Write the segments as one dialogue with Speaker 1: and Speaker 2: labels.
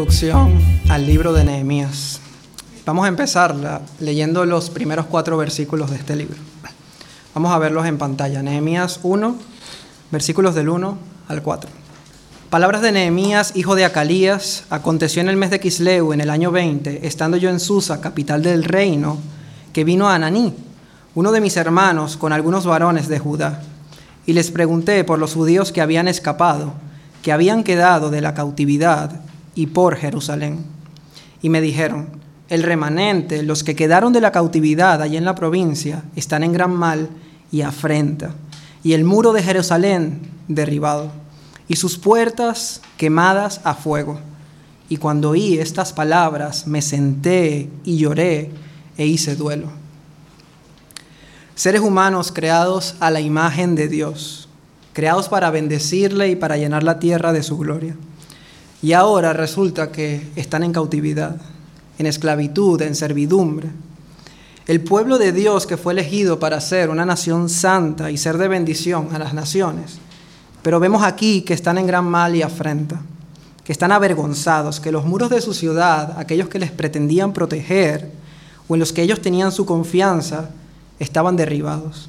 Speaker 1: introducción al libro de Nehemías. Vamos a empezar leyendo los primeros cuatro versículos de este libro. Vamos a verlos en pantalla. Nehemías 1, versículos del 1 al 4. Palabras de Nehemías, hijo de Acalías, aconteció en el mes de Kisleu, en el año 20, estando yo en Susa, capital del reino, que vino a Ananí, uno de mis hermanos, con algunos varones de Judá, y les pregunté por los judíos que habían escapado, que habían quedado de la cautividad y por Jerusalén. Y me dijeron, el remanente, los que quedaron de la cautividad allí en la provincia, están en gran mal y afrenta, y el muro de Jerusalén derribado, y sus puertas quemadas a fuego. Y cuando oí estas palabras, me senté y lloré e hice duelo. Seres humanos creados a la imagen de Dios, creados para bendecirle y para llenar la tierra de su gloria y ahora resulta que están en cautividad, en esclavitud, en servidumbre. El pueblo de Dios que fue elegido para ser una nación santa y ser de bendición a las naciones. Pero vemos aquí que están en gran mal y afrenta, que están avergonzados, que los muros de su ciudad, aquellos que les pretendían proteger o en los que ellos tenían su confianza, estaban derribados.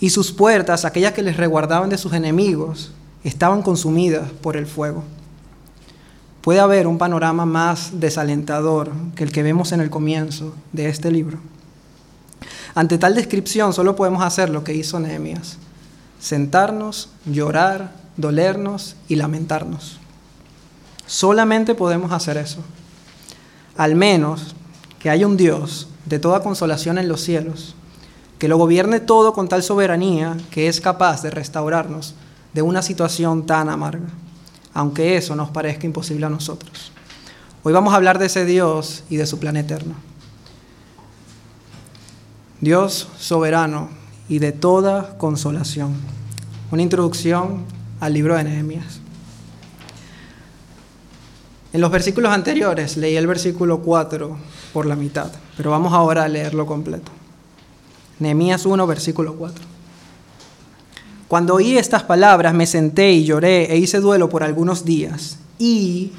Speaker 1: Y sus puertas, aquellas que les reguardaban de sus enemigos, estaban consumidas por el fuego. ¿Puede haber un panorama más desalentador que el que vemos en el comienzo de este libro? Ante tal descripción solo podemos hacer lo que hizo Nehemías, sentarnos, llorar, dolernos y lamentarnos. Solamente podemos hacer eso. Al menos que haya un Dios de toda consolación en los cielos, que lo gobierne todo con tal soberanía que es capaz de restaurarnos de una situación tan amarga aunque eso nos parezca imposible a nosotros. Hoy vamos a hablar de ese Dios y de su plan eterno. Dios soberano y de toda consolación. Una introducción al libro de Nehemías. En los versículos anteriores leí el versículo 4 por la mitad, pero vamos ahora a leerlo completo. Nehemías 1, versículo 4. Cuando oí estas palabras me senté y lloré e hice duelo por algunos días. Y,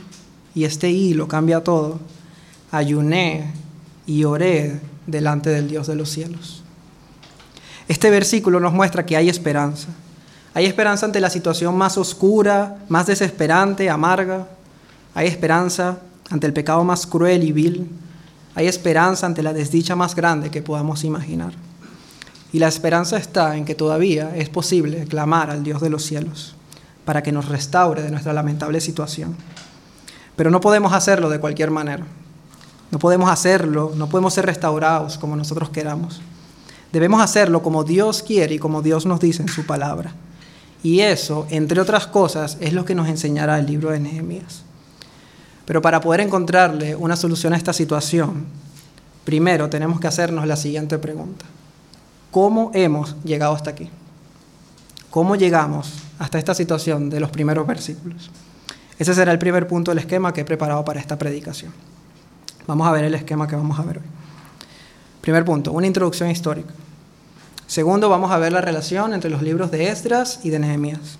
Speaker 1: y este y lo cambia todo, ayuné y oré delante del Dios de los cielos. Este versículo nos muestra que hay esperanza. Hay esperanza ante la situación más oscura, más desesperante, amarga. Hay esperanza ante el pecado más cruel y vil. Hay esperanza ante la desdicha más grande que podamos imaginar. Y la esperanza está en que todavía es posible clamar al Dios de los cielos para que nos restaure de nuestra lamentable situación. Pero no podemos hacerlo de cualquier manera. No podemos hacerlo, no podemos ser restaurados como nosotros queramos. Debemos hacerlo como Dios quiere y como Dios nos dice en su palabra. Y eso, entre otras cosas, es lo que nos enseñará el libro de Nehemías. Pero para poder encontrarle una solución a esta situación, primero tenemos que hacernos la siguiente pregunta. ¿Cómo hemos llegado hasta aquí? ¿Cómo llegamos hasta esta situación de los primeros versículos? Ese será el primer punto del esquema que he preparado para esta predicación. Vamos a ver el esquema que vamos a ver hoy. Primer punto, una introducción histórica. Segundo, vamos a ver la relación entre los libros de Esdras y de Nehemías.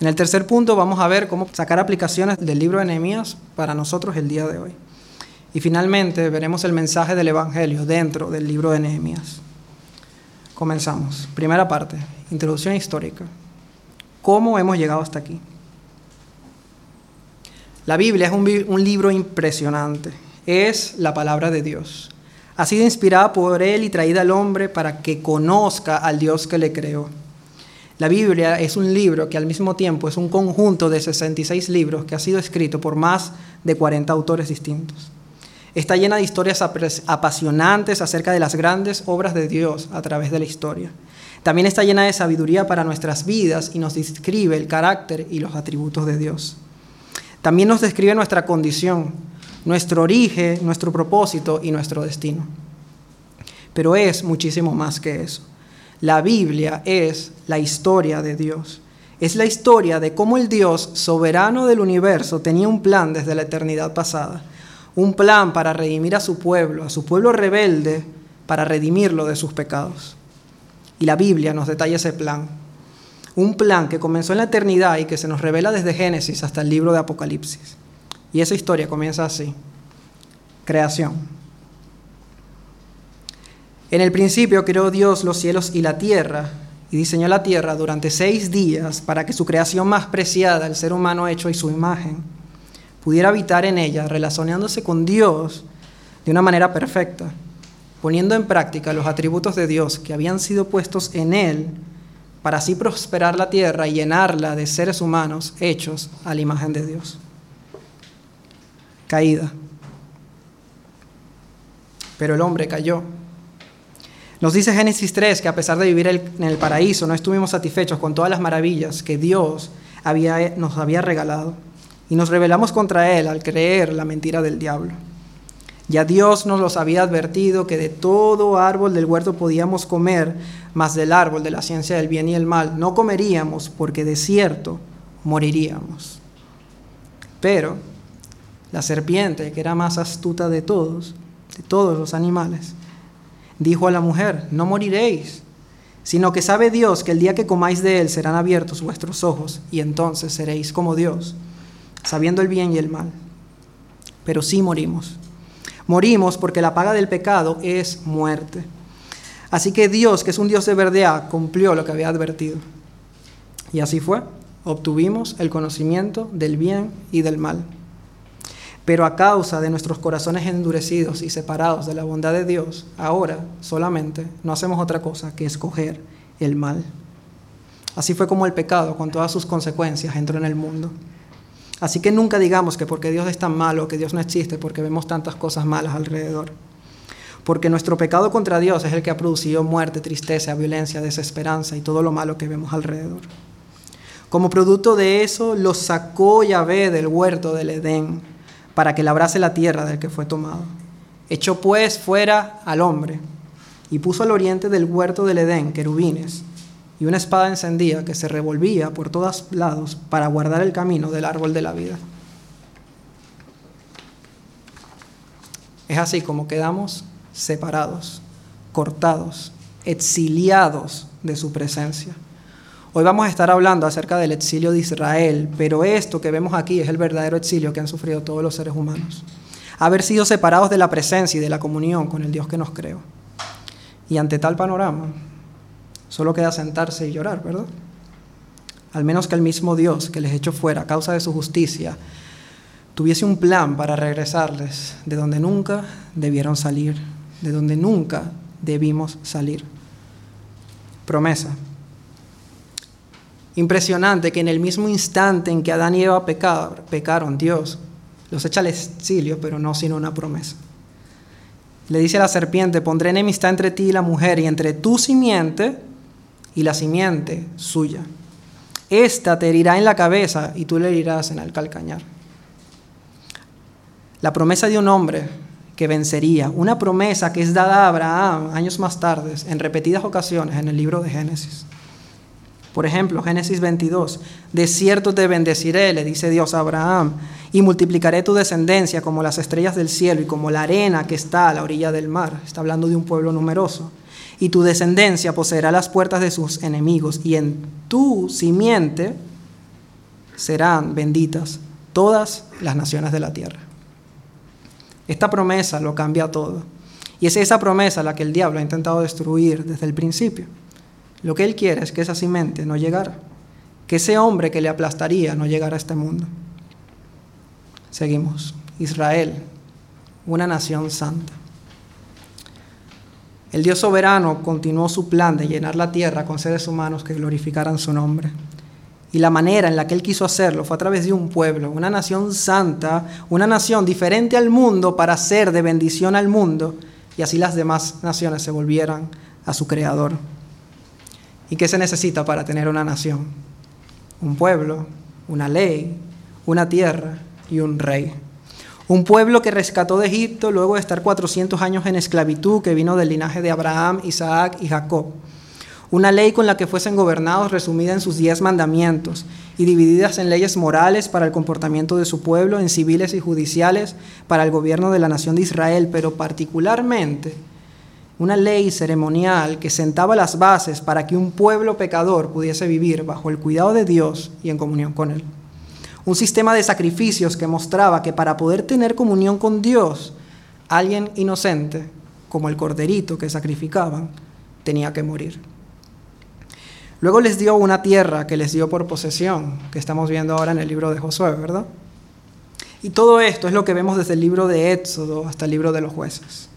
Speaker 1: En el tercer punto vamos a ver cómo sacar aplicaciones del libro de Nehemías para nosotros el día de hoy. Y finalmente veremos el mensaje del Evangelio dentro del libro de Nehemías. Comenzamos. Primera parte, introducción histórica. ¿Cómo hemos llegado hasta aquí? La Biblia es un, libro impresionante. Es la palabra de Dios. Ha sido inspirada por Él y traída al hombre para que conozca al Dios que le creó. La Biblia es un libro que al mismo tiempo es un conjunto de 66 libros que ha sido escrito por más de 40 autores distintos. Está llena de historias apasionantes acerca de las grandes obras de Dios a través de la historia. También está llena de sabiduría para nuestras vidas y nos describe el carácter y los atributos de Dios. También nos describe nuestra condición, nuestro origen, nuestro propósito y nuestro destino. Pero es muchísimo más que eso. La Biblia es la historia de Dios. Es la historia de cómo el Dios soberano del universo tenía un plan desde la eternidad pasada un plan para redimir a su pueblo, a su pueblo rebelde, para redimirlo de sus pecados. Y la Biblia nos detalla ese plan. Un plan que comenzó en la eternidad y que se nos revela desde Génesis hasta el libro de Apocalipsis. Y esa historia comienza así. Creación. En el principio creó Dios los cielos y la tierra, y diseñó la tierra durante seis días para que su creación más preciada, el ser humano hecho y su imagen, pudiera habitar en ella, relacionándose con Dios de una manera perfecta, poniendo en práctica los atributos de Dios que habían sido puestos en él para así prosperar la tierra y llenarla de seres humanos hechos a la imagen de Dios. Caída. Pero el hombre cayó. Nos dice Génesis 3 que a pesar de vivir en el paraíso no estuvimos satisfechos con todas las maravillas que Dios había, nos había regalado y nos rebelamos contra Él al creer la mentira del diablo. Ya Dios nos los había advertido que de todo árbol del huerto podíamos comer, mas del árbol de la ciencia del bien y el mal no comeríamos porque de cierto moriríamos. Pero la serpiente, que era más astuta de todos, de todos los animales, dijo a la mujer, no moriréis, sino que sabe Dios que el día que comáis de él serán abiertos vuestros ojos y entonces seréis como Dios, sabiendo el bien y el mal. Pero sí morimos. Morimos porque la paga del pecado es muerte. Así que Dios, que es un Dios de verdad, cumplió lo que había advertido. Y así fue. Obtuvimos el conocimiento del bien y del mal. Pero a causa de nuestros corazones endurecidos y separados de la bondad de Dios, ahora solamente no hacemos otra cosa que escoger el mal. Así fue como el pecado, con todas sus consecuencias, entró en el mundo. Así que nunca digamos que porque Dios es tan malo, que Dios no existe, porque vemos tantas cosas malas alrededor. Porque nuestro pecado contra Dios es el que ha producido muerte, tristeza, violencia, desesperanza y todo lo malo que vemos alrededor. Como producto de eso, lo sacó Yahvé del huerto del Edén para que labrase la tierra del que fue tomado. Echó pues fuera al hombre y puso al oriente del huerto del Edén querubines y una espada encendida que se revolvía por todos lados para guardar el camino del árbol de la vida. Es así como quedamos separados, cortados, exiliados de su presencia. Hoy vamos a estar hablando acerca del exilio de Israel, pero esto que vemos aquí es el verdadero exilio que han sufrido todos los seres humanos. Haber sido separados de la presencia y de la comunión con el Dios que nos creó. Y ante tal panorama, solo queda sentarse y llorar, ¿verdad? Al menos que el mismo Dios que les echó fuera a causa de su justicia tuviese un plan para regresarles de donde nunca debieron salir, de donde nunca debimos salir. Promesa Impresionante que en el mismo instante en que Adán y Eva pecaron, Dios los echa al exilio, pero no sin una promesa. Le dice a la serpiente, pondré enemistad entre ti y la mujer, y entre tu simiente y la simiente suya. Esta te herirá en la cabeza y tú le herirás en el calcañar. La promesa de un hombre que vencería, una promesa que es dada a Abraham años más tarde, en repetidas ocasiones en el libro de Génesis. Por ejemplo, Génesis 22, de cierto te bendeciré, le dice Dios a Abraham, y multiplicaré tu descendencia como las estrellas del cielo y como la arena que está a la orilla del mar. Está hablando de un pueblo numeroso. Y tu descendencia poseerá las puertas de sus enemigos, y en tu simiente serán benditas todas las naciones de la tierra. Esta promesa lo cambia todo. Y es esa promesa la que el diablo ha intentado destruir desde el principio. Lo que él quiere es que esa simiente no llegara, que ese hombre que le aplastaría no llegara a este mundo. Seguimos. Israel, una nación santa. El Dios soberano continuó su plan de llenar la tierra con seres humanos que glorificaran su nombre. Y la manera en la que Él quiso hacerlo fue a través de un pueblo, una nación santa, una nación diferente al mundo para ser de bendición al mundo, y así las demás naciones se volvieran a su Creador. ¿Y qué se necesita para tener una nación? Un pueblo, una ley, una tierra y un rey. Un pueblo que rescató de Egipto luego de estar 400 años en esclavitud, que vino del linaje de Abraham, Isaac y Jacob. Una ley con la que fuesen gobernados resumida en sus diez mandamientos y divididas en leyes morales para el comportamiento de su pueblo, en civiles y judiciales para el gobierno de la nación de Israel, pero particularmente una ley ceremonial que sentaba las bases para que un pueblo pecador pudiese vivir bajo el cuidado de Dios y en comunión con Él. Un sistema de sacrificios que mostraba que para poder tener comunión con Dios, alguien inocente, como el corderito que sacrificaban, tenía que morir. Luego les dio una tierra que les dio por posesión, que estamos viendo ahora en el libro de Josué, ¿verdad? Y todo esto es lo que vemos desde el libro de Éxodo hasta el libro de los jueces.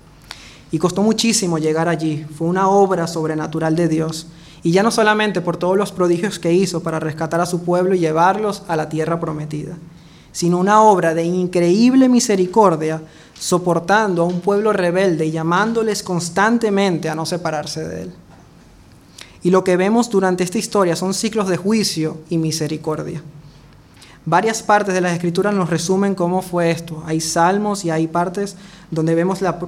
Speaker 1: Y costó muchísimo llegar allí, fue una obra sobrenatural de Dios, y ya no solamente por todos los prodigios que hizo para rescatar a su pueblo y llevarlos a la tierra prometida, sino una obra de increíble misericordia, soportando a un pueblo rebelde y llamándoles constantemente a no separarse de él. Y lo que vemos durante esta historia son ciclos de juicio y misericordia. Varias partes de las escrituras nos resumen cómo fue esto. Hay salmos y hay partes donde vemos la,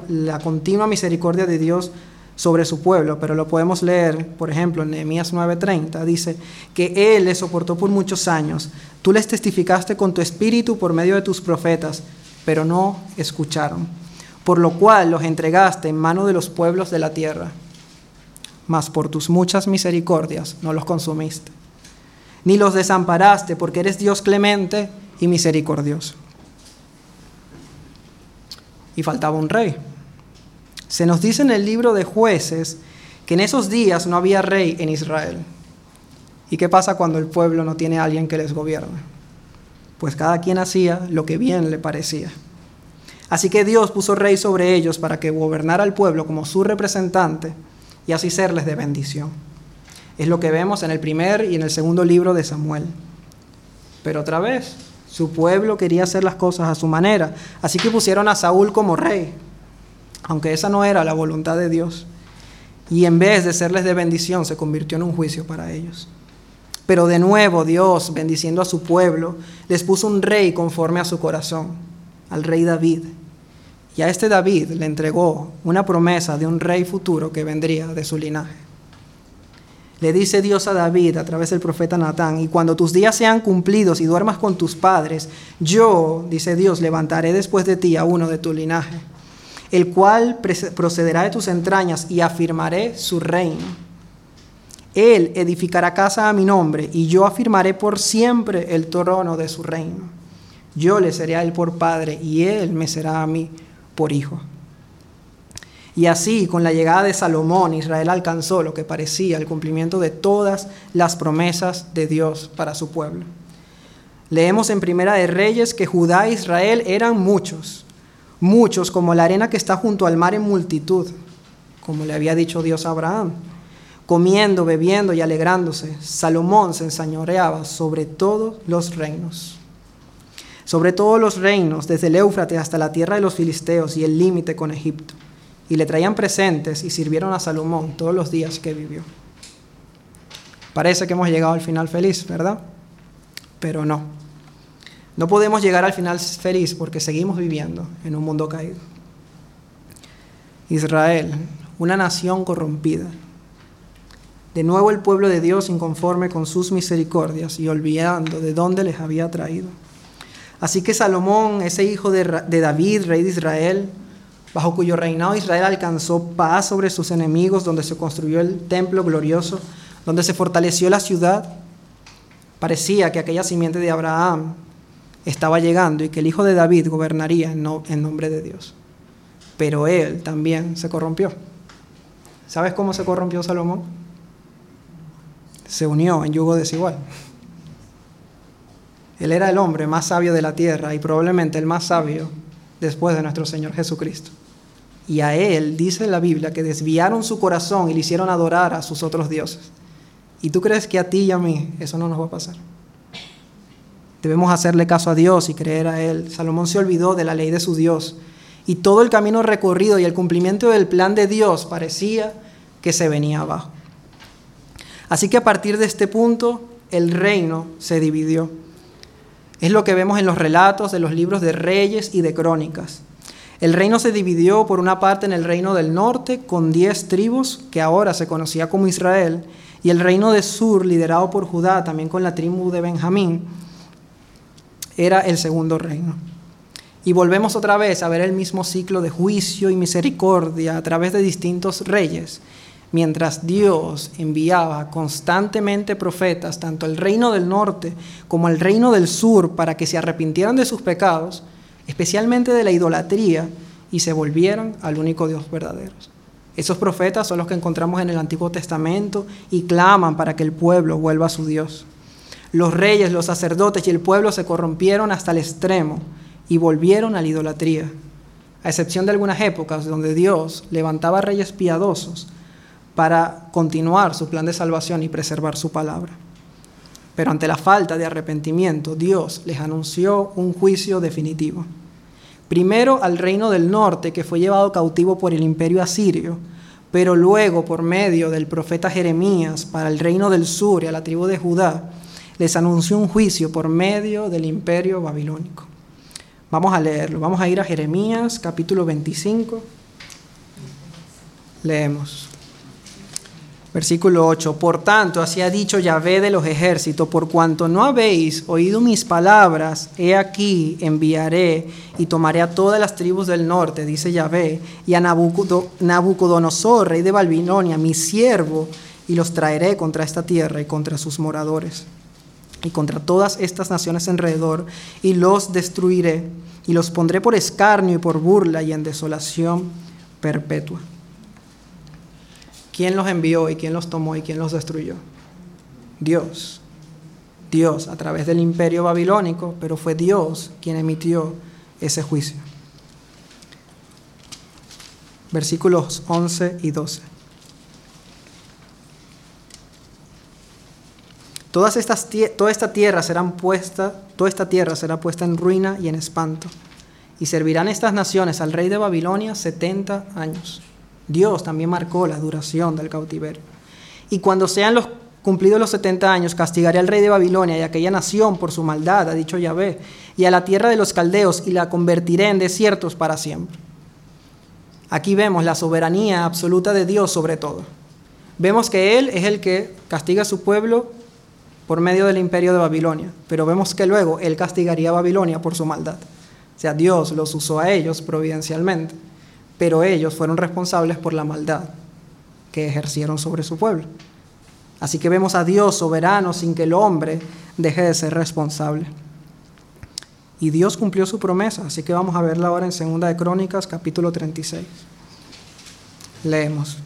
Speaker 1: continua misericordia de Dios sobre su pueblo, pero lo podemos leer, por ejemplo, en Nehemías 9:30, dice que Él les soportó por muchos años, tú les testificaste con tu espíritu por medio de tus profetas, pero no escucharon, por lo cual los entregaste en mano de los pueblos de la tierra mas por tus muchas misericordias no los consumiste, ni los desamparaste, porque eres Dios clemente y misericordioso. Y faltaba un rey. Se nos dice en el libro de jueces que en esos días no había rey en Israel. ¿Y qué pasa cuando el pueblo no tiene a alguien que les gobierne? Pues cada quien hacía lo que bien le parecía. Así que Dios puso rey sobre ellos para que gobernara al pueblo como su representante y así serles de bendición. Es lo que vemos en el primer y en el segundo libro de Samuel. Pero otra vez, su pueblo quería hacer las cosas a su manera, así que pusieron a Saúl como rey, aunque esa no era la voluntad de Dios. Y en vez de serles de bendición, se convirtió en un juicio para ellos. Pero de nuevo Dios, bendiciendo a su pueblo, les puso un rey conforme a su corazón, al rey David y a este David le entregó una promesa de un rey futuro que vendría de su linaje. Le dice Dios a David a través del profeta Natán, y cuando tus días sean cumplidos y duermas con tus padres, yo, dice Dios, levantaré después de ti a uno de tu linaje, el cual procederá de tus entrañas y afirmaré su reino. Él edificará casa a mi nombre y yo afirmaré por siempre el trono de su reino. Yo le seré a él por padre y él me será a mí por hijo. Y así, con la llegada de Salomón, Israel alcanzó lo que parecía el cumplimiento de todas las promesas de Dios para su pueblo. Leemos en Primera de Reyes que Judá e Israel eran muchos, muchos como la arena que está junto al mar en multitud, como le había dicho Dios a Abraham. Comiendo, bebiendo y alegrándose, Salomón se ensañoreaba sobre todos los reinos sobre todos los reinos, desde el Éufrates hasta la tierra de los filisteos y el límite con Egipto. Y le traían presentes y sirvieron a Salomón todos los días que vivió. Parece que hemos llegado al final feliz, ¿verdad? Pero no. No podemos llegar al final feliz porque seguimos viviendo en un mundo caído. Israel, una nación corrompida. De nuevo el pueblo de Dios inconforme con sus misericordias y olvidando de dónde les había traído. Así que Salomón, ese hijo de, David, rey de Israel, bajo cuyo reinado Israel alcanzó paz sobre sus enemigos, donde se construyó el templo glorioso, donde se fortaleció la ciudad, parecía que aquella simiente de Abraham estaba llegando y que el hijo de David gobernaría en, nombre de Dios. Pero él también se corrompió. ¿Sabes cómo se corrompió Salomón? Se unió en yugo desigual. Él era el hombre más sabio de la tierra y probablemente el más sabio después de nuestro Señor Jesucristo. Y a él dice la Biblia que desviaron su corazón y le hicieron adorar a sus otros dioses. ¿Y tú crees que a ti y a mí eso no nos va a pasar? Debemos hacerle caso a Dios y creer a Él. Salomón se olvidó de la ley de su Dios y todo el camino recorrido y el cumplimiento del plan de Dios parecía que se venía abajo. Así que a partir de este punto el reino se dividió. Es lo que vemos en los relatos de los libros de reyes y de crónicas. El reino se dividió por una parte en el reino del norte con diez tribus, que ahora se conocía como Israel, y el reino del sur, liderado por Judá, también con la tribu de Benjamín, era el segundo reino. Y volvemos otra vez a ver el mismo ciclo de juicio y misericordia a través de distintos reyes, mientras Dios enviaba constantemente profetas, tanto al reino del norte como al reino del sur, para que se arrepintieran de sus pecados, especialmente de la idolatría, y se volvieran al único Dios verdadero. Esos profetas son los que encontramos en el Antiguo Testamento y claman para que el pueblo vuelva a su Dios. Los reyes, los sacerdotes y el pueblo se corrompieron hasta el extremo y volvieron a la idolatría, a excepción de algunas épocas donde Dios levantaba reyes piadosos para continuar su plan de salvación y preservar su palabra. Pero ante la falta de arrepentimiento, Dios les anunció un juicio definitivo. Primero al reino del norte, que fue llevado cautivo por el imperio asirio, pero luego por medio del profeta Jeremías para el reino del sur y a la tribu de Judá, les anunció un juicio por medio del imperio babilónico. Vamos a leerlo, vamos a ir a Jeremías capítulo 25. Leemos. Versículo 8. Por tanto, así ha dicho Yahvé de los ejércitos, por cuanto no habéis oído mis palabras, he aquí enviaré y tomaré a todas las tribus del norte, dice Yahvé, y a Nabucodonosor, rey de Babilonia, mi siervo, y los traeré contra esta tierra y contra sus moradores, y contra todas estas naciones alrededor, y los destruiré, y los pondré por escarnio y por burla y en desolación perpetua. ¿Quién los envió y quién los tomó y quién los destruyó? Dios. Dios a través del imperio babilónico, pero fue Dios quien emitió ese juicio. Versículos 11 y 12. Toda esta tierra será puesta, toda esta tierra será puesta en ruina y en espanto, y servirán estas naciones al rey de Babilonia 70 años. Dios también marcó la duración del cautiverio. Y cuando sean los cumplidos los 70 años, castigaré al rey de Babilonia y a aquella nación por su maldad, ha dicho Yahvé, y a la tierra de los caldeos, y la convertiré en desiertos para siempre. Aquí vemos la soberanía absoluta de Dios sobre todo. Vemos que Él es el que castiga a su pueblo por medio del imperio de Babilonia, pero vemos que luego Él castigaría a Babilonia por su maldad. O sea, Dios los usó a ellos providencialmente pero ellos fueron responsables por la maldad que ejercieron sobre su pueblo. Así que vemos a Dios soberano sin que el hombre deje de ser responsable. Y Dios cumplió su promesa, así que vamos a verla ahora en Segunda de Crónicas, capítulo 36. Leemos.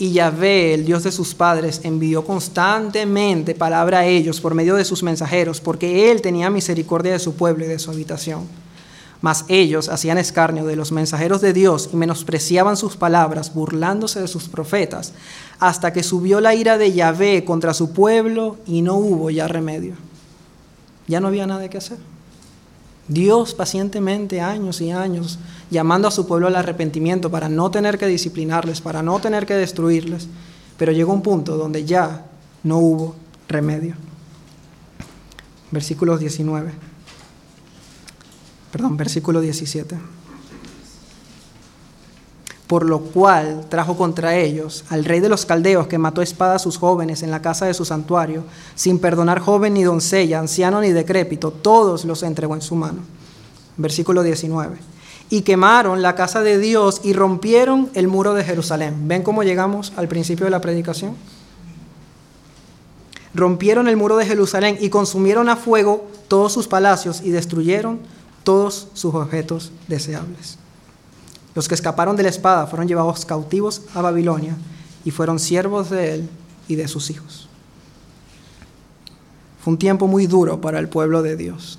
Speaker 1: Y Yahvé, el Dios de sus padres, envió constantemente palabra a ellos por medio de sus mensajeros, porque Él tenía misericordia de su pueblo y de su habitación mas ellos hacían escarnio de los mensajeros de Dios y menospreciaban sus palabras, burlándose de sus profetas, hasta que subió la ira de Yahvé contra su pueblo y no hubo ya remedio. Ya no había nada que hacer. Dios pacientemente, años y años, llamando a su pueblo al arrepentimiento para no tener que disciplinarles, para no tener que destruirles, pero llegó un punto donde ya no hubo remedio. Versículos 19 perdón, versículo 17. Por lo cual trajo contra ellos al rey de los caldeos que mató a espada a sus jóvenes en la casa de su santuario, sin perdonar joven ni doncella, anciano ni decrépito, todos los entregó en su mano. Versículo 19. Y quemaron la casa de Dios y rompieron el muro de Jerusalén. ¿Ven cómo llegamos al principio de la predicación? Rompieron el muro de Jerusalén y consumieron a fuego todos sus palacios y destruyeron todos sus objetos deseables. Los que escaparon de la espada fueron llevados cautivos a Babilonia y fueron siervos de él y de sus hijos. Fue un tiempo muy duro para el pueblo de Dios.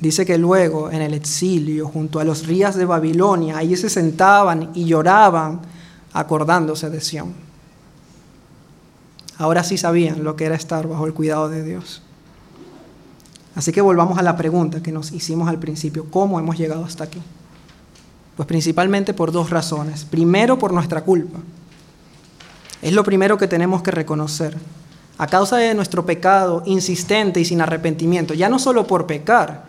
Speaker 1: Dice que luego en el exilio, junto a los ríos de Babilonia, allí se sentaban y lloraban acordándose de Sión. Ahora sí sabían lo que era estar bajo el cuidado de Dios. Así que volvamos a la pregunta que nos hicimos al principio, ¿cómo hemos llegado hasta aquí? Pues principalmente por dos razones. Primero, por nuestra culpa. Es lo primero que tenemos que reconocer. A causa de nuestro pecado insistente y sin arrepentimiento, ya no solo por pecar,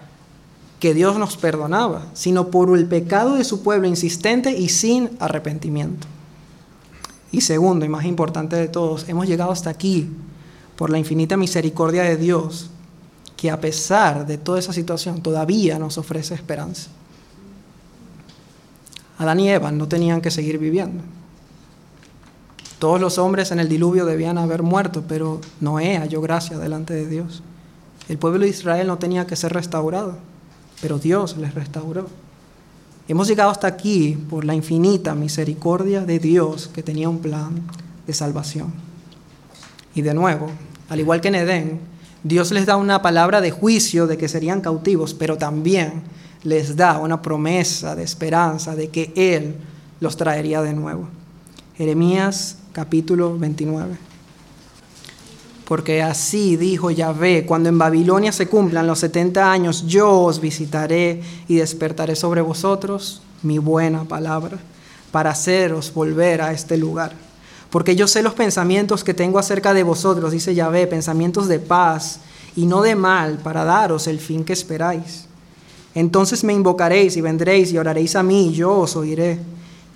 Speaker 1: que Dios nos perdonaba, sino por el pecado de su pueblo insistente y sin arrepentimiento. Y segundo, y más importante de todos, hemos llegado hasta aquí por la infinita misericordia de Dios, que a pesar de toda esa situación todavía nos ofrece esperanza. Adán y Eva no tenían que seguir viviendo. Todos los hombres en el diluvio debían haber muerto, pero Noé halló gracia delante de Dios. El pueblo de Israel no tenía que ser restaurado, pero Dios les restauró. Hemos llegado hasta aquí por la infinita misericordia de Dios que tenía un plan de salvación. Y de nuevo, al igual que en Edén, Dios les da una palabra de juicio de que serían cautivos, pero también les da una promesa de esperanza de que Él los traería de nuevo. Jeremías capítulo 29. Porque así dijo Yahvé, cuando en Babilonia se cumplan los 70 años, yo os visitaré y despertaré sobre vosotros mi buena palabra, para haceros volver a este lugar. Porque yo sé los pensamientos que tengo acerca de vosotros, dice Yahvé, pensamientos de paz y no de mal, para daros el fin que esperáis. Entonces me invocaréis y vendréis y oraréis a mí, y yo os oiré.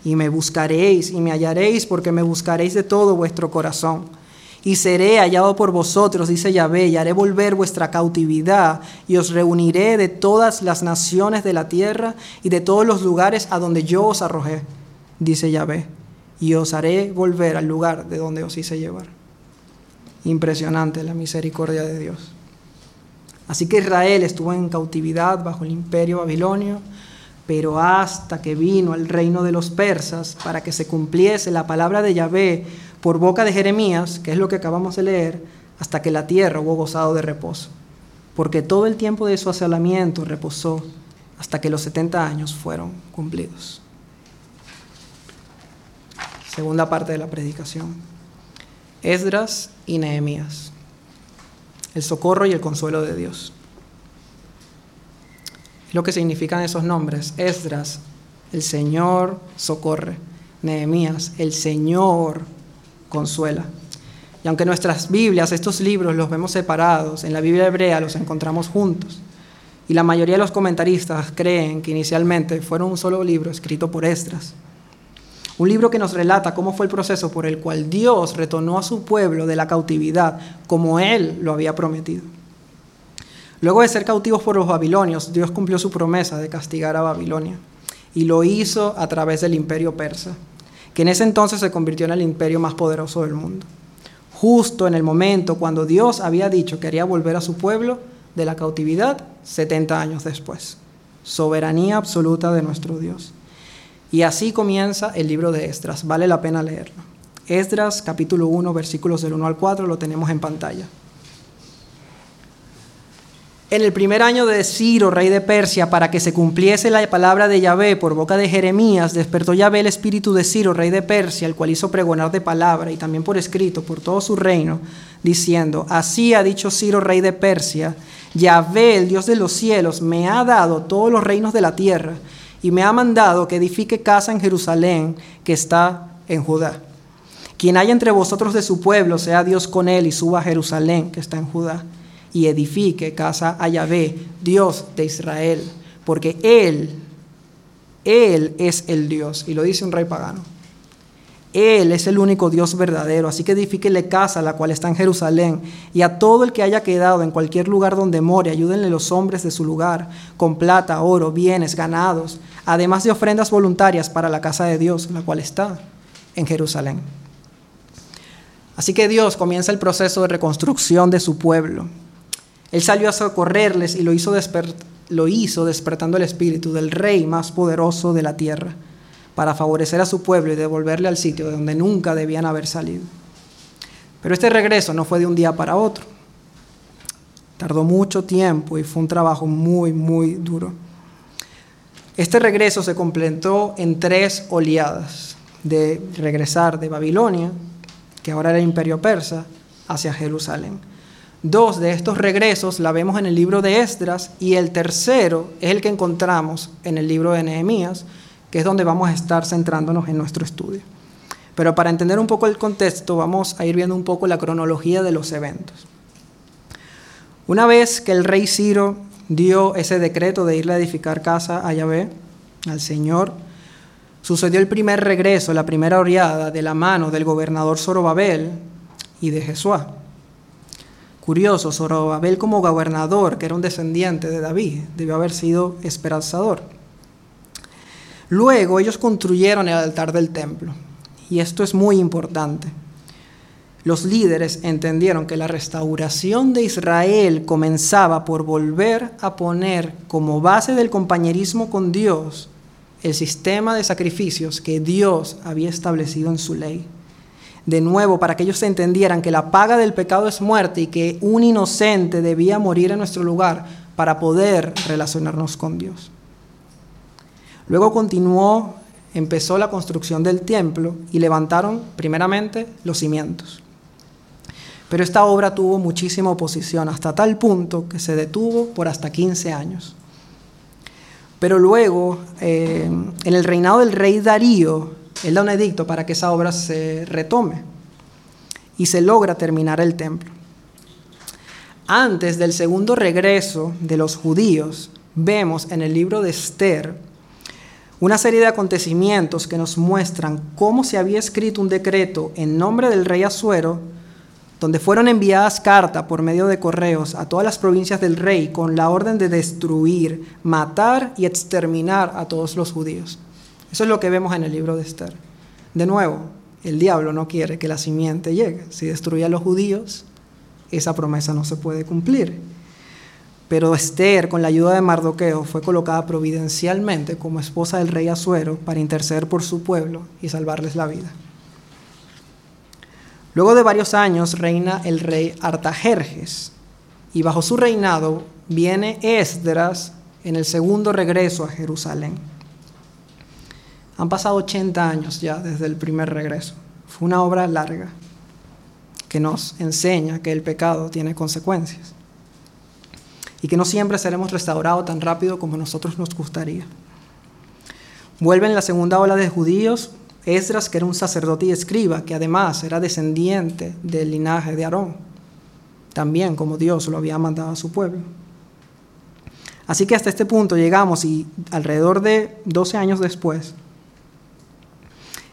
Speaker 1: Y me buscaréis y me hallaréis, porque me buscaréis de todo vuestro corazón y seré hallado por vosotros, dice Yahvé, y haré volver vuestra cautividad, y os reuniré de todas las naciones de la tierra y de todos los lugares a donde yo os arrojé, dice Yahvé, y os haré volver al lugar de donde os hice llevar. Impresionante la misericordia de Dios. Así que Israel estuvo en cautividad bajo el imperio babilonio, pero hasta que vino el reino de los persas para que se cumpliese la palabra de Yahvé, por boca de Jeremías, que es lo que acabamos de leer, hasta que la tierra hubo gozado de reposo. Porque todo el tiempo de su asalamiento reposó hasta que los 70 años fueron cumplidos. Segunda parte de la predicación. Esdras y Nehemías. El socorro y el consuelo de Dios. Lo que significan esos nombres. Esdras, el Señor socorre. Nehemías, el Señor consuela. Y aunque nuestras Biblias, estos libros, los vemos separados, en la Biblia hebrea los encontramos juntos. Y la mayoría de los comentaristas creen que inicialmente fueron un solo libro escrito por Esdras. Un libro que nos relata cómo fue el proceso por el cual Dios retornó a su pueblo de la cautividad como Él lo había prometido. Luego de ser cautivos por los babilonios, Dios cumplió su promesa de castigar a Babilonia y lo hizo a través del imperio persa que en ese entonces se convirtió en el imperio más poderoso del mundo. Justo en el momento cuando Dios había dicho que quería volver a su pueblo de la cautividad 70 años después. Soberanía absoluta de nuestro Dios. Y así comienza el libro de Esdras. Vale la pena leerlo. Esdras capítulo 1 versículos del 1 al 4 lo tenemos en pantalla. En el primer año de Ciro, rey de Persia, para que se cumpliese la palabra de Yahvé por boca de Jeremías, despertó Yahvé el espíritu de Ciro, rey de Persia, el cual hizo pregonar de palabra y también por escrito por todo su reino, diciendo, así ha dicho Ciro, rey de Persia, Yahvé, el Dios de los cielos, me ha dado todos los reinos de la tierra y me ha mandado que edifique casa en Jerusalén, que está en Judá. Quien haya entre vosotros de su pueblo, sea Dios con él y suba a Jerusalén, que está en Judá y edifique casa a Yahvé, Dios de Israel, porque Él, Él es el Dios, y lo dice un rey pagano. Él es el único Dios verdadero, así que edifíquele casa, la cual está en Jerusalén, y a todo el que haya quedado en cualquier lugar donde more, ayúdenle los hombres de su lugar, con plata, oro, bienes, ganados, además de ofrendas voluntarias para la casa de Dios, la cual está en Jerusalén. Así que Dios comienza el proceso de reconstrucción de su pueblo. Él salió a socorrerles y lo hizo, despertando el espíritu del rey más poderoso de la tierra para favorecer a su pueblo y devolverle al sitio de donde nunca debían haber salido. Pero este regreso no fue de un día para otro. Tardó mucho tiempo y fue un trabajo muy, muy duro. Este regreso se completó en tres oleadas de regresar de Babilonia, que ahora era el imperio persa, hacia Jerusalén. Dos de estos regresos la vemos en el libro de Esdras y el tercero es el que encontramos en el libro de Nehemías, que es donde vamos a estar centrándonos en nuestro estudio. Pero para entender un poco el contexto, vamos a ir viendo un poco la cronología de los eventos. Una vez que el rey Ciro dio ese decreto de irle a edificar casa a Yahvé, al Señor, sucedió el primer regreso, la primera oreada de la mano del gobernador Zorobabel y de Jesuá. Curioso, Zorobabel como gobernador, que era un descendiente de David, debió haber sido esperanzador. Luego ellos construyeron el altar del templo y esto es muy importante. Los líderes entendieron que la restauración de Israel comenzaba por volver a poner como base del compañerismo con Dios el sistema de sacrificios que Dios había establecido en su ley. De nuevo, para que ellos entendieran que la paga del pecado es muerte y que un inocente debía morir en nuestro lugar para poder relacionarnos con Dios. Luego continuó, empezó la construcción del templo y levantaron primeramente los cimientos. Pero esta obra tuvo muchísima oposición, hasta tal punto que se detuvo por hasta 15 años. Pero luego, eh, en el reinado del rey Darío, él da un edicto para que esa obra se retome y se logra terminar el templo. Antes del segundo regreso de los judíos, vemos en el libro de Esther una serie de acontecimientos que nos muestran cómo se había escrito un decreto en nombre del rey Asuero donde fueron enviadas cartas por medio de correos a todas las provincias del rey con la orden de destruir, matar y exterminar a todos los judíos. Eso es lo que vemos en el libro de Esther. De nuevo, el diablo no quiere que la simiente llegue. Si destruye a los judíos, esa promesa no se puede cumplir. Pero Esther, con la ayuda de Mardoqueo, fue colocada providencialmente como esposa del rey Asuero para interceder por su pueblo y salvarles la vida. Luego de varios años reina el rey Artajerjes y bajo su reinado viene Esdras en el segundo regreso a Jerusalén. Han pasado 80 años ya desde el primer regreso. Fue una obra larga que nos enseña que el pecado tiene consecuencias y que no siempre seremos restaurados tan rápido como nosotros nos gustaría. Vuelven la segunda ola de judíos Esdras, que era un sacerdote y escriba, que además era descendiente del linaje de Aarón, también como Dios lo había mandado a su pueblo. Así que hasta este punto llegamos y alrededor de 12 años después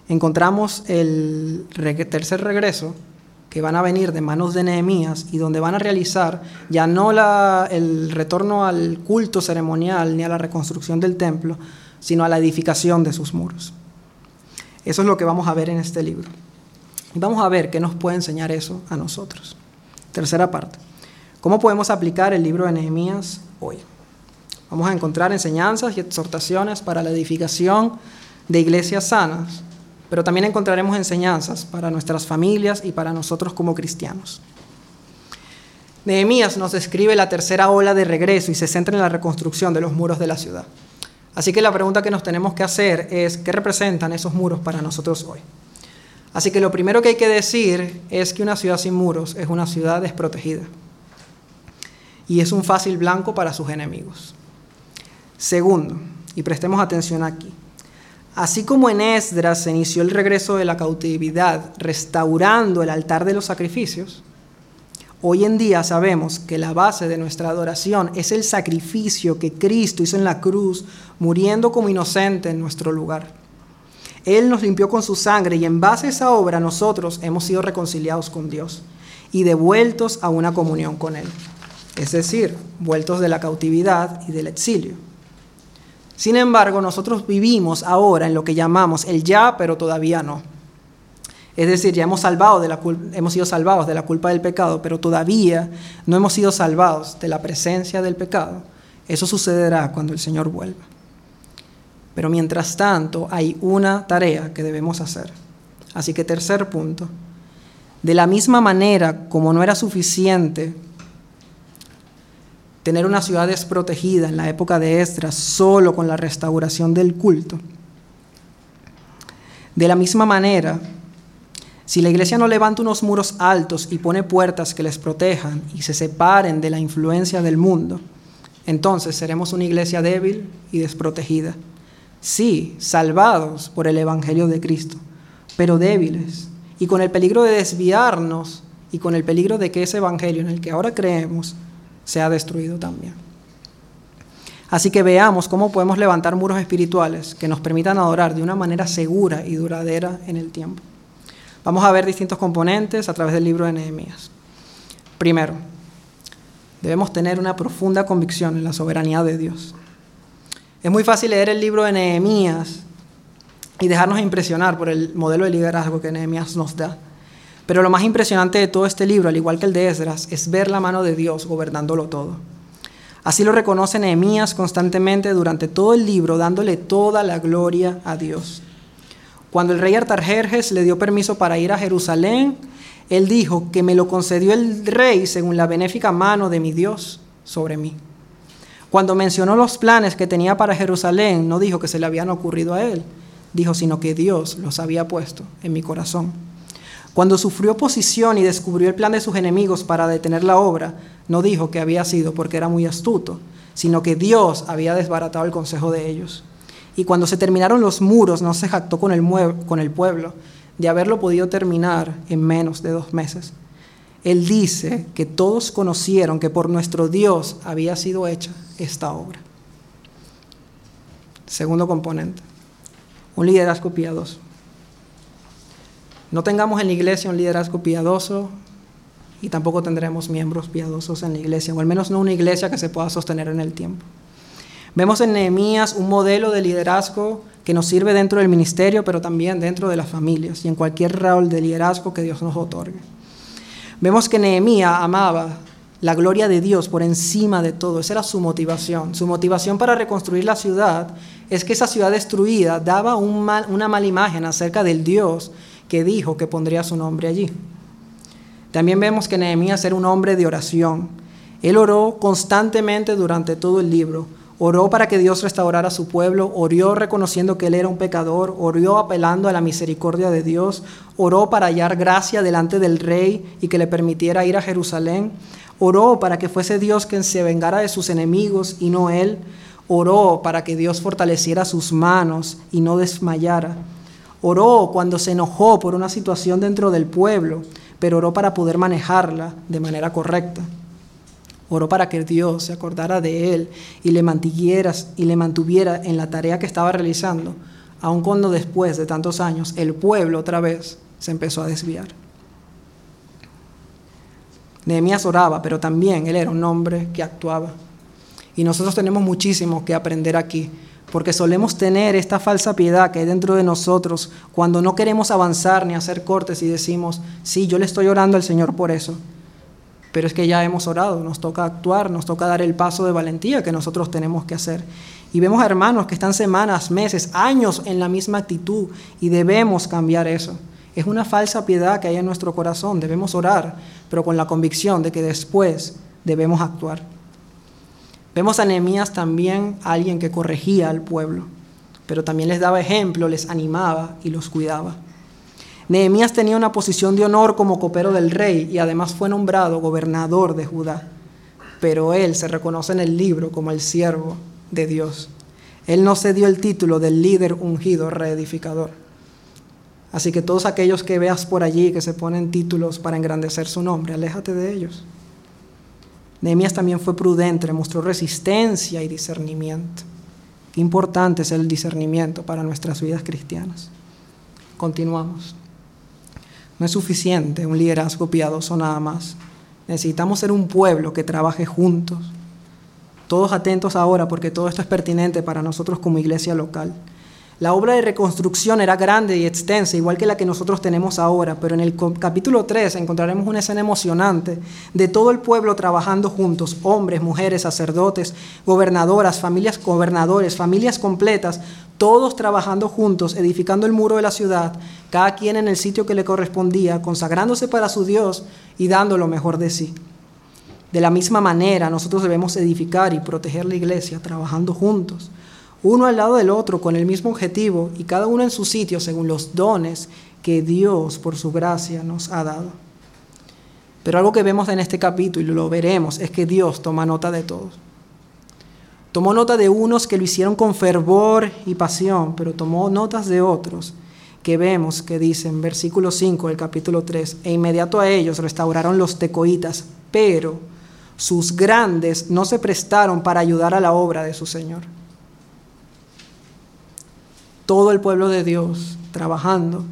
Speaker 1: encontramos el tercer regreso que van a venir de manos de Nehemías y donde van a realizar ya no el retorno al culto ceremonial ni a la reconstrucción del templo, sino a la edificación de sus muros. Eso es lo que vamos a ver en este libro. Y vamos a ver qué nos puede enseñar eso a nosotros. Tercera parte. ¿Cómo podemos aplicar el libro de Nehemías hoy? Vamos a encontrar enseñanzas y exhortaciones para la edificación de iglesias sanas, pero también encontraremos enseñanzas para nuestras familias y para nosotros como cristianos. Nehemías nos describe la tercera ola de regreso y se centra en la reconstrucción de los muros de la ciudad. Así que la pregunta que nos tenemos que hacer es, ¿qué representan esos muros para nosotros hoy? Así que lo primero que hay que decir es que una ciudad sin muros es una ciudad desprotegida y es un fácil blanco para sus enemigos. Segundo, y prestemos atención aquí, así como en Esdras se inició el regreso de la cautividad restaurando el altar de los sacrificios, Hoy en día sabemos que la base de nuestra adoración es el sacrificio que Cristo hizo en la cruz, muriendo como inocente en nuestro lugar. Él nos limpió con su sangre y en base a esa obra nosotros hemos sido reconciliados con Dios y devueltos a una comunión con Él. Es decir, vueltos de la cautividad y del exilio. Sin embargo, nosotros vivimos ahora en lo que llamamos el ya, pero todavía no. Es decir, ya hemos, sido salvados de la culpa del pecado, pero todavía no hemos sido salvados de la presencia del pecado. Eso sucederá cuando el Señor vuelva. Pero mientras tanto hay una tarea que debemos hacer. Así que tercer punto, de la misma manera como no era suficiente tener una ciudad desprotegida en la época de Esdras solo con la restauración del culto, de la misma manera si la iglesia no levanta unos muros altos y pone puertas que les protejan y se separen de la influencia del mundo, entonces seremos una iglesia débil y desprotegida. Sí, salvados por el Evangelio de Cristo, pero débiles y con el peligro de desviarnos y con el peligro de que ese Evangelio en el que ahora creemos sea destruido también. Así que veamos cómo podemos levantar muros espirituales que nos permitan adorar de una manera segura y duradera en el tiempo. Vamos a ver distintos componentes a través del libro de Nehemías. Primero, debemos tener una profunda convicción en la soberanía de Dios. Es muy fácil leer el libro de Nehemías y dejarnos impresionar por el modelo de liderazgo que Nehemías nos da. Pero lo más impresionante de todo este libro, al igual que el de Esdras, es ver la mano de Dios gobernándolo todo. Así lo reconoce Nehemías constantemente durante todo el libro, dándole toda la gloria a Dios. Cuando el rey Artajerjes le dio permiso para ir a Jerusalén, él dijo que me lo concedió el rey según la benéfica mano de mi Dios sobre mí. Cuando mencionó los planes que tenía para Jerusalén, no dijo que se le habían ocurrido a él, dijo, sino que Dios los había puesto en mi corazón. Cuando sufrió oposición y descubrió el plan de sus enemigos para detener la obra, no dijo que había sido porque era muy astuto, sino que Dios había desbaratado el consejo de ellos. Y cuando se terminaron los muros, no se jactó con el, pueblo de haberlo podido terminar en menos de dos meses. Él dice que todos conocieron que por nuestro Dios había sido hecha esta obra. Segundo componente, un liderazgo piadoso. No tengamos en la iglesia un liderazgo piadoso y tampoco tendremos miembros piadosos en la iglesia, o al menos no una iglesia que se pueda sostener en el tiempo. Vemos en Nehemías un modelo de liderazgo que nos sirve dentro del ministerio, pero también dentro de las familias y en cualquier rol de liderazgo que Dios nos otorgue. Vemos que Nehemías amaba la gloria de Dios por encima de todo. Esa era su motivación. Su motivación para reconstruir la ciudad es que esa ciudad destruida daba una mala imagen acerca del Dios que dijo que pondría su nombre allí. También vemos que Nehemías era un hombre de oración. Él oró constantemente durante todo el libro. Oró para que Dios restaurara a su pueblo, oró reconociendo que él era un pecador, oró apelando a la misericordia de Dios, oró para hallar gracia delante del rey y que le permitiera ir a Jerusalén, oró para que fuese Dios quien se vengara de sus enemigos y no él, oró para que Dios fortaleciera sus manos y no desmayara. Oró cuando se enojó por una situación dentro del pueblo, pero oró para poder manejarla de manera correcta. Oró para que Dios se acordara de él y le y le mantuviera en la tarea que estaba realizando, aun cuando después de tantos años el pueblo otra vez se empezó a desviar. Nehemías oraba, pero también él era un hombre que actuaba. Y nosotros tenemos muchísimo que aprender aquí porque solemos tener esta falsa piedad que hay dentro de nosotros cuando no queremos avanzar ni hacer cortes y decimos, sí, yo le estoy orando al Señor por eso. Pero es que ya hemos orado, nos toca actuar, nos toca dar el paso de valentía que nosotros tenemos que hacer. Y vemos hermanos que están semanas, meses, años en la misma actitud y debemos cambiar eso. Es una falsa piedad que hay en nuestro corazón, debemos orar, pero con la convicción de que después debemos actuar. Vemos a Nehemías también alguien que corregía al pueblo, pero también les daba ejemplo, les animaba y los cuidaba. Nehemías tenía una posición de honor como copero del rey y además fue nombrado gobernador de Judá, pero él se reconoce en el libro como el siervo de Dios. Él no se dio el título del líder ungido reedificador. Así que todos aquellos que veas por allí que se ponen títulos para engrandecer su nombre, aléjate de ellos. Nehemías también fue prudente, mostró resistencia y discernimiento. Qué importante es el discernimiento para nuestras vidas cristianas. Continuamos. No es suficiente un liderazgo piadoso nada más. Necesitamos ser un pueblo que trabaje juntos. Todos atentos ahora porque todo esto es pertinente para nosotros como iglesia local. La obra de reconstrucción era grande y extensa, igual que la que nosotros tenemos ahora, pero en el capítulo 3 encontraremos una escena emocionante de todo el pueblo trabajando juntos, hombres, mujeres, sacerdotes, gobernadoras, familias gobernadores, familias completas, todos trabajando juntos, edificando el muro de la ciudad, cada quien en el sitio que le correspondía, consagrándose para su Dios y dando lo mejor de sí. De la misma manera, nosotros debemos edificar y proteger la iglesia, trabajando juntos uno al lado del otro con el mismo objetivo y cada uno en su sitio según los dones que Dios por su gracia nos ha dado. Pero algo que vemos en este capítulo y lo veremos es que Dios toma nota de todos. Tomó nota de unos que lo hicieron con fervor y pasión, pero tomó notas de otros que vemos que dicen, versículo 5 del capítulo 3, e inmediato a ellos restauraron los tecoitas, pero sus grandes no se prestaron para ayudar a la obra de su Señor todo el pueblo de Dios trabajando,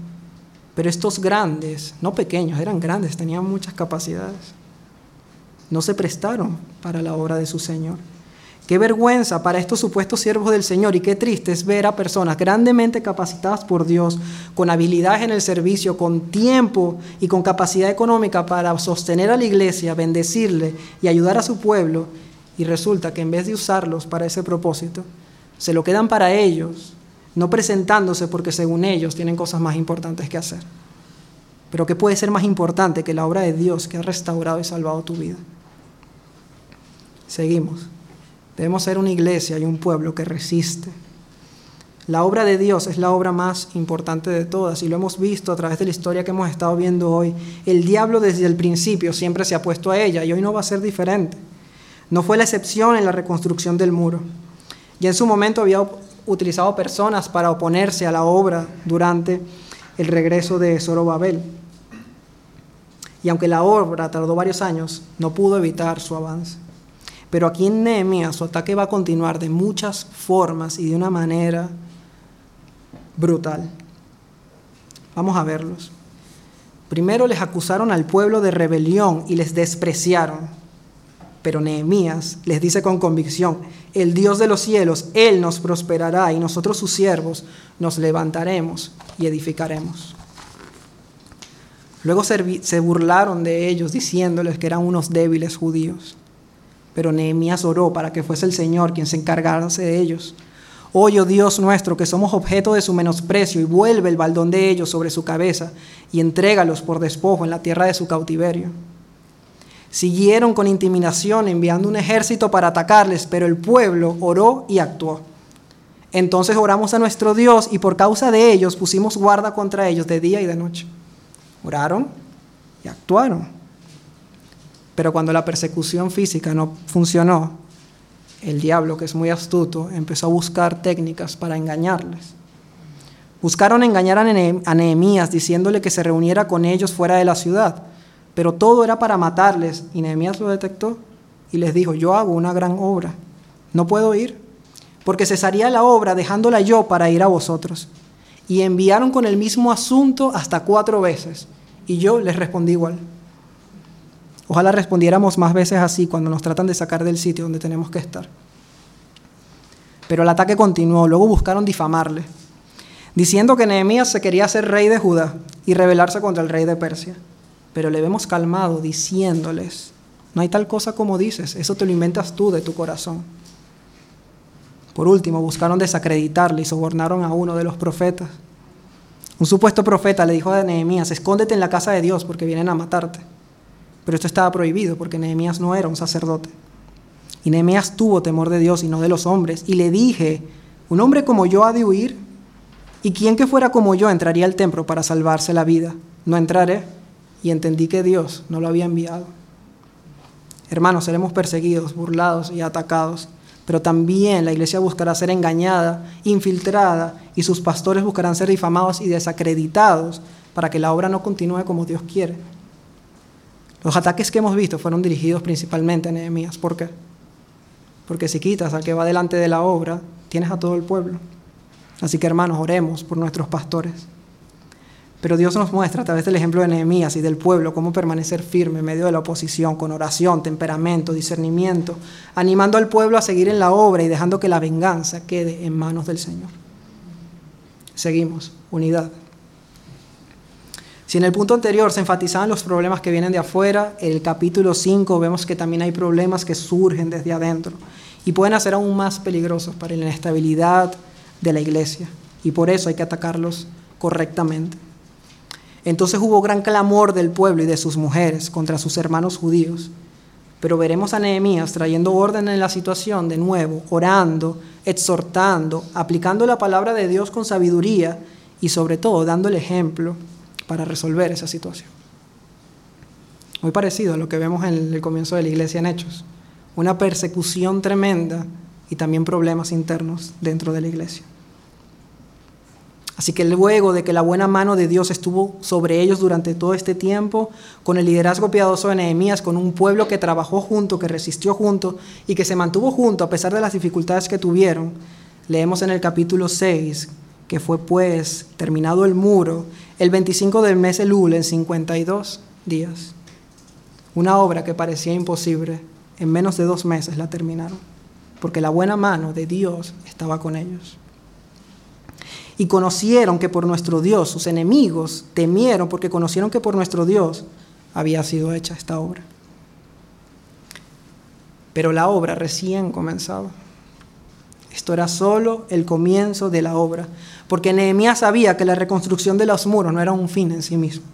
Speaker 1: pero estos grandes, no pequeños, eran grandes, tenían muchas capacidades, no se prestaron para la obra de su Señor. Qué vergüenza para estos supuestos siervos del Señor y qué triste es ver a personas grandemente capacitadas por Dios, con habilidades en el servicio, con tiempo y con capacidad económica para sostener a la iglesia, bendecirle y ayudar a su pueblo, y resulta que en vez de usarlos para ese propósito, se lo quedan para ellos, no presentándose porque según ellos tienen cosas más importantes que hacer. Pero ¿qué puede ser más importante que la obra de Dios que ha restaurado y salvado tu vida? Seguimos. Debemos ser una iglesia y un pueblo que resiste. La obra de Dios es la obra más importante de todas y lo hemos visto a través de la historia que hemos estado viendo hoy. El diablo desde el principio siempre se ha puesto a ella y hoy no va a ser diferente. No fue la excepción en la reconstrucción del muro. Ya en su momento había utilizado personas para oponerse a la obra durante el regreso de Zorobabel. Y aunque la obra tardó varios años, no pudo evitar su avance. Pero aquí en Nehemías su ataque va a continuar de muchas formas y de una manera brutal. Vamos a verlos. Primero les acusaron al pueblo de rebelión y les despreciaron. Pero Nehemías les dice con convicción, el Dios de los cielos, Él nos prosperará y nosotros sus siervos nos levantaremos y edificaremos. Luego se burlaron de ellos diciéndoles que eran unos débiles judíos. Pero Nehemías oró para que fuese el Señor quien se encargase de ellos. Oye, oh Dios nuestro, que somos objeto de su menosprecio, y vuelve el baldón de ellos sobre su cabeza, y entrégalos por despojo en la tierra de su cautiverio. Siguieron con intimidación enviando un ejército para atacarles, pero el pueblo oró y actuó. Entonces oramos a nuestro Dios y por causa de ellos pusimos guarda contra ellos de día y de noche. Oraron y actuaron. Pero cuando la persecución física no funcionó, el diablo, que es muy astuto, empezó a buscar técnicas para engañarles. Buscaron engañar a Nehemías diciéndole que se reuniera con ellos fuera de la ciudad, pero todo era para matarles y Nehemías lo detectó y les dijo, yo hago una gran obra, no puedo ir, porque cesaría la obra dejándola yo para ir a vosotros. Y enviaron con el mismo asunto hasta cuatro veces, y yo les respondí igual. Ojalá respondiéramos más veces así cuando nos tratan de sacar del sitio donde tenemos que estar. Pero el ataque continuó, luego buscaron difamarle, diciendo que Nehemías se quería hacer rey de Judá y rebelarse contra el rey de Persia. Pero le vemos calmado diciéndoles, no hay tal cosa como dices, eso te lo inventas tú de tu corazón. Por último, buscaron desacreditarle y sobornaron a uno de los profetas. Un supuesto profeta le dijo a Nehemías, escóndete en la casa de Dios porque vienen a matarte. Pero esto estaba prohibido porque Nehemías no era un sacerdote. Y Nehemías tuvo temor de Dios y no de los hombres. Y le dije, un hombre como yo ha de huir. ¿Y quién que fuera como yo entraría al templo para salvarse la vida? No entraré. Y entendí que Dios no lo había enviado. Hermanos, seremos perseguidos, burlados y atacados. Pero también la iglesia buscará ser engañada, infiltrada, y sus pastores buscarán ser difamados y desacreditados para que la obra no continúe como Dios quiere. Los ataques que hemos visto fueron dirigidos principalmente a Nehemías. ¿Por qué? Porque si quitas al que va delante de la obra, tienes a todo el pueblo. Así que hermanos, oremos por nuestros pastores. Pero Dios nos muestra a través del ejemplo de Nehemías y del pueblo cómo permanecer firme en medio de la oposición, con oración, temperamento, discernimiento, animando al pueblo a seguir en la obra y dejando que la venganza quede en manos del Señor. Seguimos, unidad. Si en el punto anterior se enfatizaban los problemas que vienen de afuera, en el capítulo 5 vemos que también hay problemas que surgen desde adentro y pueden ser aún más peligrosos para la inestabilidad de la iglesia y por eso hay que atacarlos correctamente. Entonces hubo gran clamor del pueblo y de sus mujeres contra sus hermanos judíos. Pero veremos a Nehemías trayendo orden en la situación de nuevo, orando, exhortando, aplicando la palabra de Dios con sabiduría y sobre todo dando el ejemplo para resolver esa situación. Muy parecido a lo que vemos en el comienzo de la iglesia en Hechos. Una persecución tremenda y también problemas internos dentro de la iglesia. Así que luego de que la buena mano de Dios estuvo sobre ellos durante todo este tiempo, con el liderazgo piadoso de Nehemías, con un pueblo que trabajó junto, que resistió junto y que se mantuvo junto a pesar de las dificultades que tuvieron, leemos en el capítulo 6 que fue pues terminado el muro el 25 del mes Elul en 52 días. Una obra que parecía imposible, en menos de dos meses la terminaron. porque la buena mano de Dios estaba con ellos. Y conocieron que por nuestro Dios, sus enemigos temieron porque conocieron que por nuestro Dios había sido hecha esta obra. Pero la obra recién comenzaba. Esto era solo el comienzo de la obra, porque Nehemías sabía que la reconstrucción de los muros no era un fin en sí mismo.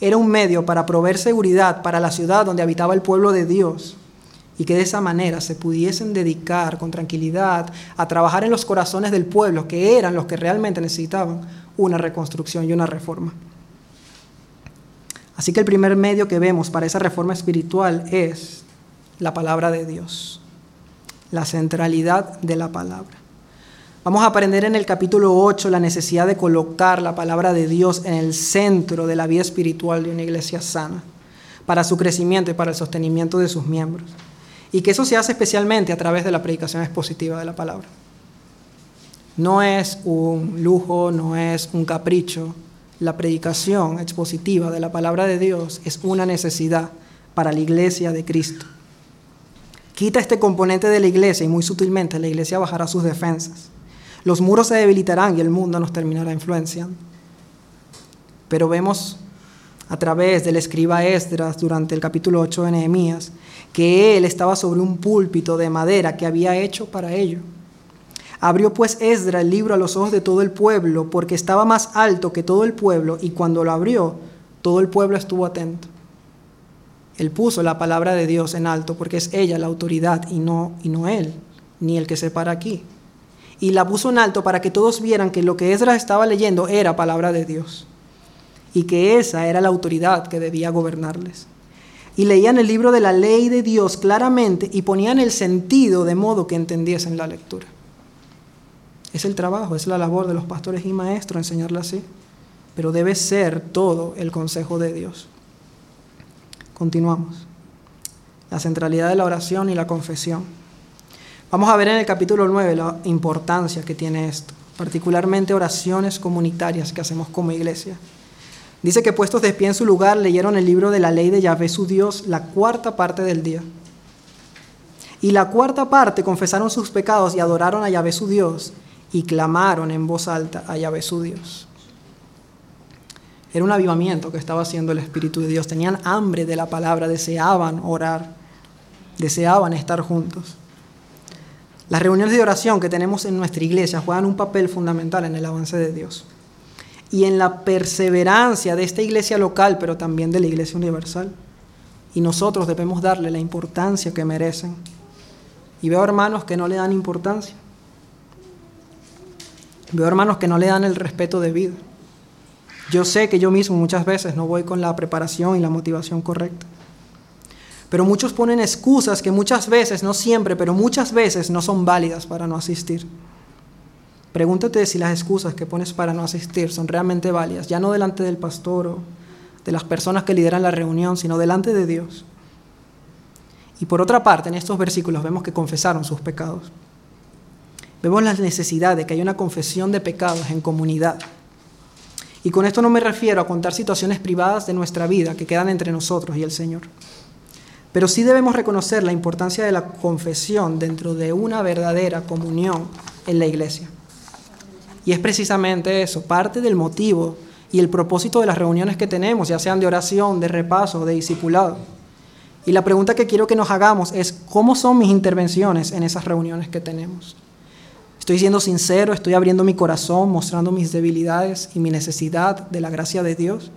Speaker 1: Era un medio para proveer seguridad para la ciudad donde habitaba el pueblo de Dios y que de esa manera se pudiesen dedicar con tranquilidad a trabajar en los corazones del pueblo, que eran los que realmente necesitaban una reconstrucción y una reforma. Así que el primer medio que vemos para esa reforma espiritual es la palabra de Dios, la centralidad de la palabra. Vamos a aprender en el capítulo 8 la necesidad de colocar la palabra de Dios en el centro de la vida espiritual de una iglesia sana, para su crecimiento y para el sostenimiento de sus miembros y que eso se hace especialmente a través de la predicación expositiva de la palabra. No es un lujo, no es un capricho. La predicación expositiva de la palabra de Dios es una necesidad para la iglesia de Cristo. Quita este componente de la iglesia y muy sutilmente la iglesia bajará sus defensas. Los muros se debilitarán y el mundo nos terminará influenciando. Pero vemos a través del escriba Esdras durante el capítulo 8 de Nehemías que él estaba sobre un púlpito de madera que había hecho para ello. Abrió pues Esdras el libro a los ojos de todo el pueblo, porque estaba más alto que todo el pueblo, y cuando lo abrió, todo el pueblo estuvo atento. Él puso la palabra de Dios en alto, porque es ella la autoridad y no, y no él, ni el que se para aquí. Y la puso en alto para que todos vieran que lo que Esdras estaba leyendo era palabra de Dios, y que esa era la autoridad que debía gobernarles y leían el libro de la ley de Dios claramente y ponían el sentido de modo que entendiesen la lectura. Es el trabajo, es la labor de los pastores y maestros enseñarla así, pero debe ser todo el consejo de Dios. Continuamos. La centralidad de la oración y la confesión. Vamos a ver en el capítulo 9 la importancia que tiene esto, particularmente oraciones comunitarias que hacemos como iglesia. Dice que puestos de pie en su lugar leyeron el libro de la ley de Yahvé su Dios la cuarta parte del día. Y la cuarta parte confesaron sus pecados y adoraron a Yahvé su Dios y clamaron en voz alta a Yahvé su Dios. Era un avivamiento que estaba haciendo el Espíritu de Dios. Tenían hambre de la palabra, deseaban orar, deseaban estar juntos. Las reuniones de oración que tenemos en nuestra iglesia juegan un papel fundamental en el avance de Dios y en la perseverancia de esta iglesia local, pero también de la iglesia universal. Y nosotros debemos darle la importancia que merecen. Y veo hermanos que no le dan importancia. Veo hermanos que no le dan el respeto debido. Yo sé que yo mismo muchas veces no voy con la preparación y la motivación correcta. Pero muchos ponen excusas que muchas veces, no siempre, pero muchas veces no son válidas para no asistir. Pregúntate si las excusas que pones para no asistir son realmente válidas, ya no delante del pastor o de las personas que lideran la reunión, sino delante de Dios. Y por otra parte, en estos versículos vemos que confesaron sus pecados. Vemos la necesidad de que haya una confesión de pecados en comunidad. Y con esto no me refiero a contar situaciones privadas de nuestra vida que quedan entre nosotros y el Señor. Pero sí debemos reconocer la importancia de la confesión dentro de una verdadera comunión en la iglesia. Y es precisamente eso, parte del motivo y el propósito de las reuniones que tenemos, ya sean de oración, de repaso, de discipulado. Y la pregunta que quiero que nos hagamos es, ¿cómo son mis intervenciones en esas reuniones que tenemos? ¿Estoy siendo sincero? ¿Estoy abriendo mi corazón, mostrando mis debilidades y mi necesidad de la gracia de Dios?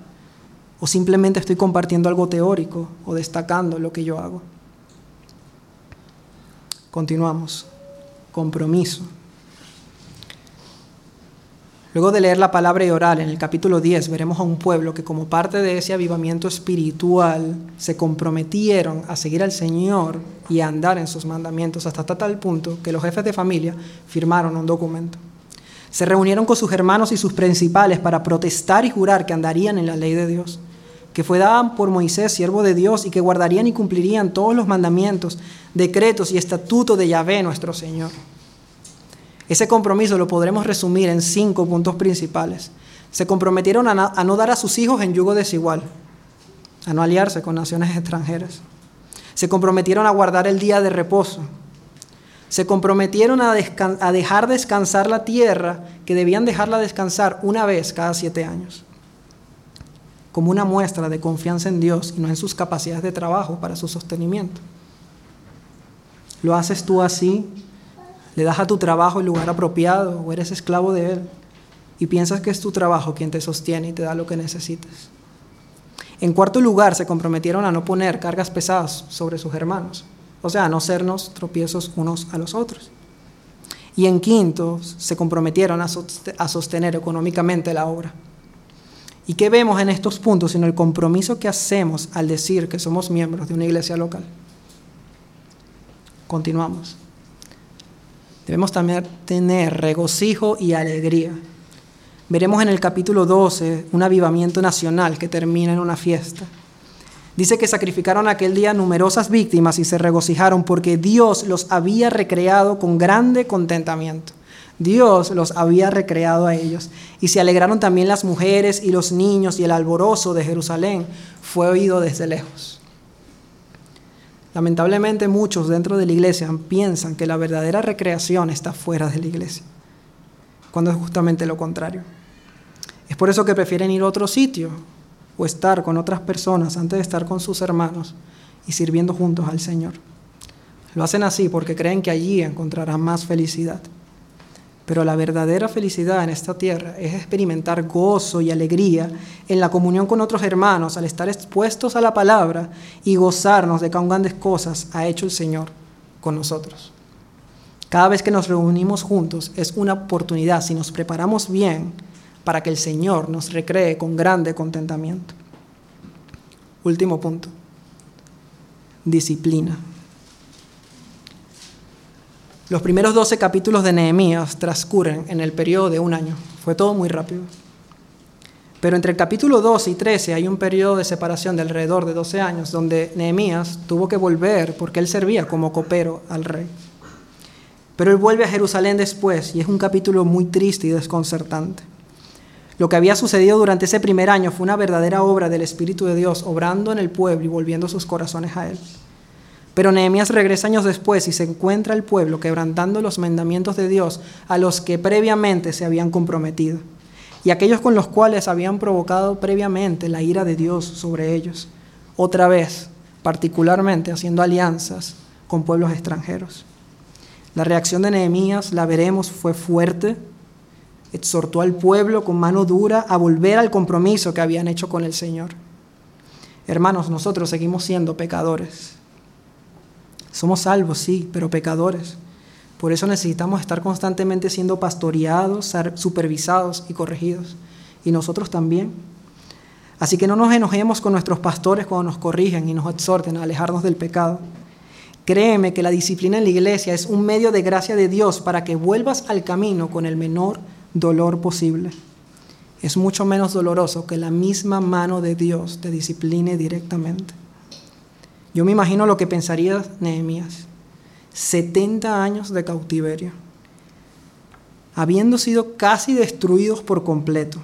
Speaker 1: ¿O simplemente estoy compartiendo algo teórico o destacando lo que yo hago? Continuamos. Compromiso. Luego de leer la palabra y orar en el capítulo 10, veremos a un pueblo que como parte de ese avivamiento espiritual se comprometieron a seguir al Señor y a andar en sus mandamientos hasta tal punto que los jefes de familia firmaron un documento. Se reunieron con sus hermanos y sus principales para protestar y jurar que andarían en la ley de Dios, que fue dada por Moisés, siervo de Dios, y que guardarían y cumplirían todos los mandamientos, decretos y estatutos de Yahvé nuestro Señor. Ese compromiso lo podremos resumir en cinco puntos principales. Se comprometieron a, no dar a sus hijos en yugo desigual, a no aliarse con naciones extranjeras. Se comprometieron a guardar el día de reposo. se comprometieron a, a, dejar descansar la tierra, que debían dejarla descansar una vez cada siete años, como una muestra de confianza en Dios y no en sus capacidades de trabajo para su sostenimiento. ¿Lo haces tú así? ¿Le das a tu trabajo el lugar apropiado o eres esclavo de él? Y piensas que es tu trabajo quien te sostiene y te da lo que necesitas. En cuarto lugar, se comprometieron a no poner cargas pesadas sobre sus hermanos. O sea, no sernos tropiezos unos a los otros. Y en quinto, se comprometieron a sostener económicamente la obra. ¿Y qué vemos en estos puntos sino el compromiso que hacemos al decir que somos miembros de una iglesia local? Continuamos. Debemos también tener regocijo y alegría. Veremos en el capítulo 12 un avivamiento nacional que termina en una fiesta. Dice que sacrificaron aquel día numerosas víctimas y se regocijaron porque Dios los había recreado con grande contentamiento. Dios los había recreado a ellos. Y se alegraron también las mujeres y los niños y el alborozo de Jerusalén fue oído desde lejos. Lamentablemente muchos dentro de la iglesia piensan que la verdadera recreación está fuera de la iglesia, cuando es justamente lo contrario. Es por eso que prefieren ir a otro sitio, o estar con otras personas antes de estar con sus hermanos y sirviendo juntos al Señor. Lo hacen así porque creen que allí encontrarán más felicidad. Pero la verdadera felicidad en esta tierra es experimentar gozo y alegría en la comunión con otros hermanos al estar expuestos a la palabra y gozarnos de cuán grandes cosas ha hecho el Señor con nosotros. Cada vez que nos reunimos juntos es una oportunidad, si nos preparamos bien, para que el Señor nos recree con grande contentamiento. Último punto. Disciplina. Los primeros 12 capítulos de Nehemías transcurren en el periodo de un año. Fue todo muy rápido. Pero entre el capítulo 12 y 13 hay un periodo de separación de alrededor de 12 años donde Nehemías tuvo que volver porque él servía como copero al rey. Pero él vuelve a Jerusalén después y es un capítulo muy triste y desconcertante. Lo que había sucedido durante ese primer año fue una verdadera obra del Espíritu de Dios, obrando en el pueblo y volviendo sus corazones a Él. Pero Nehemías regresa años después y se encuentra el pueblo quebrantando los mandamientos de Dios a los que previamente se habían comprometido y aquellos con los cuales habían provocado previamente la ira de Dios sobre ellos. Otra vez, particularmente haciendo alianzas con pueblos extranjeros. La reacción de Nehemías, la veremos, fue fuerte, exhortó al pueblo con mano dura a volver al compromiso que habían hecho con el Señor. Hermanos, nosotros seguimos siendo pecadores. Somos salvos, sí, pero pecadores. Por eso necesitamos estar constantemente siendo pastoreados, supervisados y corregidos. Y nosotros también. Así que no nos enojemos con nuestros pastores cuando nos corrigen y nos exhorten a alejarnos del pecado. Créeme que la disciplina en la iglesia es un medio de gracia de Dios para que vuelvas al camino con el menor dolor posible. Es mucho menos doloroso que la misma mano de Dios te discipline directamente. Yo me imagino lo que pensaría Nehemías. 70 años de cautiverio, habiendo sido casi destruidos por completo,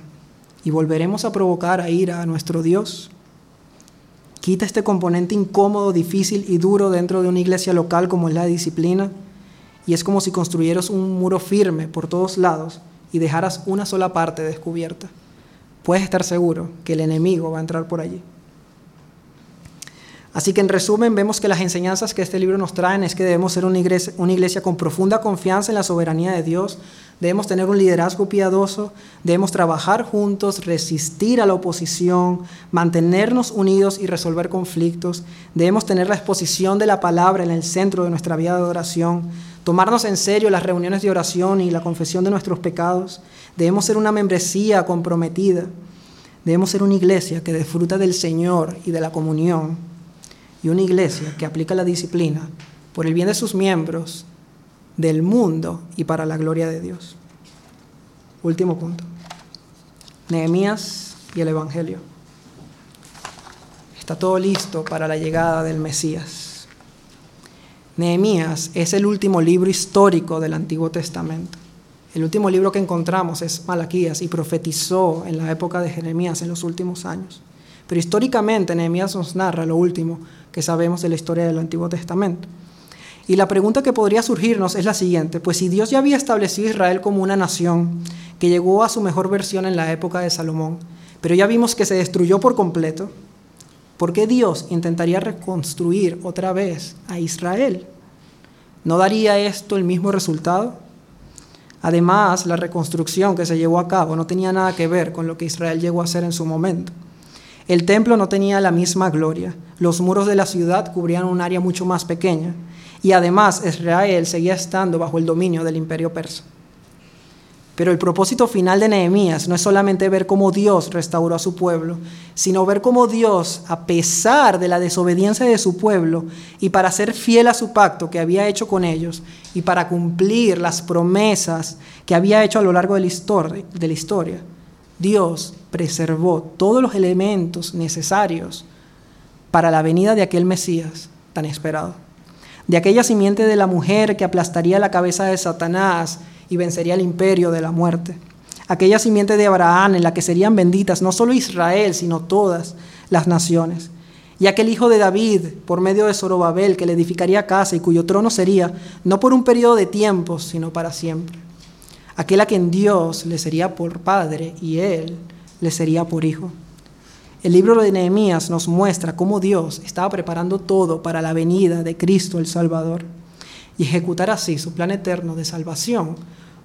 Speaker 1: y volveremos a provocar a ira a nuestro Dios. Quita este componente incómodo, difícil y duro dentro de una iglesia local como es la disciplina, y es como si construyeras un muro firme por todos lados y dejaras una sola parte descubierta, puedes estar seguro que el enemigo va a entrar por allí. Así que en resumen vemos que las enseñanzas que este libro nos traen es que debemos ser una iglesia, una iglesia, con profunda confianza en la soberanía de Dios, debemos tener un liderazgo piadoso, debemos trabajar juntos, resistir a la oposición, mantenernos unidos y resolver conflictos, debemos tener la exposición de la palabra en el centro de nuestra vida de oración, tomarnos en serio las reuniones de oración y la confesión de nuestros pecados. Debemos ser una membresía comprometida. Debemos ser una iglesia que disfruta del Señor y de la comunión. Y una iglesia que aplica la disciplina por el bien de sus miembros, del mundo y para la gloria de Dios. Último punto. Nehemías y el Evangelio. Está todo listo para la llegada del Mesías. Nehemías es el último libro histórico del Antiguo Testamento. El último libro que encontramos es Malaquías y profetizó en la época de Jeremías en los últimos años. Pero históricamente Nehemías nos narra lo último que sabemos de la historia del Antiguo Testamento. Y la pregunta que podría surgirnos es la siguiente, pues si Dios ya había establecido a Israel como una nación que llegó a su mejor versión en la época de Salomón, pero ya vimos que se destruyó por completo, ¿por qué Dios intentaría reconstruir otra vez a Israel? ¿No daría esto el mismo resultado? Además, la reconstrucción que se llevó a cabo no tenía nada que ver con lo que Israel llegó a hacer en su momento. El templo no tenía la misma gloria, los muros de la ciudad cubrían un área mucho más pequeña, y además Israel seguía estando bajo el dominio del imperio persa. Pero el propósito final de Nehemías no es solamente ver cómo Dios restauró a su pueblo, sino ver cómo Dios, a pesar de la desobediencia de su pueblo, y para ser fiel a su pacto que había hecho con ellos, y para cumplir las promesas que había hecho a lo largo de la historia, Dios preservó todos los elementos necesarios para la venida de aquel Mesías tan esperado. De aquella simiente de la mujer que aplastaría la cabeza de Satanás y vencería el imperio de la muerte. Aquella simiente de Abraham en la que serían benditas no solo Israel, sino todas las naciones. Y aquel hijo de David, por medio de Zorobabel, que le edificaría casa y cuyo trono sería, no por un periodo de tiempo, sino para siempre. Aquel a quien Dios le sería por padre y él le sería por hijo. El libro de Nehemías nos muestra cómo Dios estaba preparando todo para la venida de Cristo el Salvador y ejecutar así su plan eterno de salvación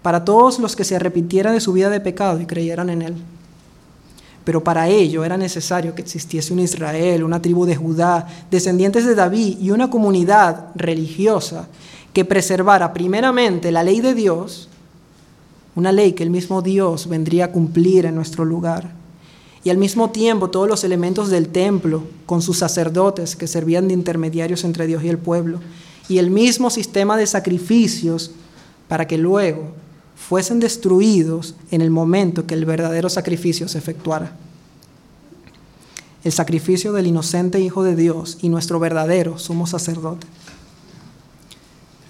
Speaker 1: para todos los que se arrepintieran de su vida de pecado y creyeran en Él. Pero para ello era necesario que existiese un Israel, una tribu de Judá, descendientes de David y una comunidad religiosa que preservara primeramente la ley de Dios, una ley que el mismo Dios vendría a cumplir en nuestro lugar, y al mismo tiempo todos los elementos del templo, con sus sacerdotes que servían de intermediarios entre Dios y el pueblo, y el mismo sistema de sacrificios para que luego fuesen destruidos en el momento que el verdadero sacrificio se efectuara. El sacrificio del inocente Hijo de Dios y nuestro verdadero sumo sacerdote.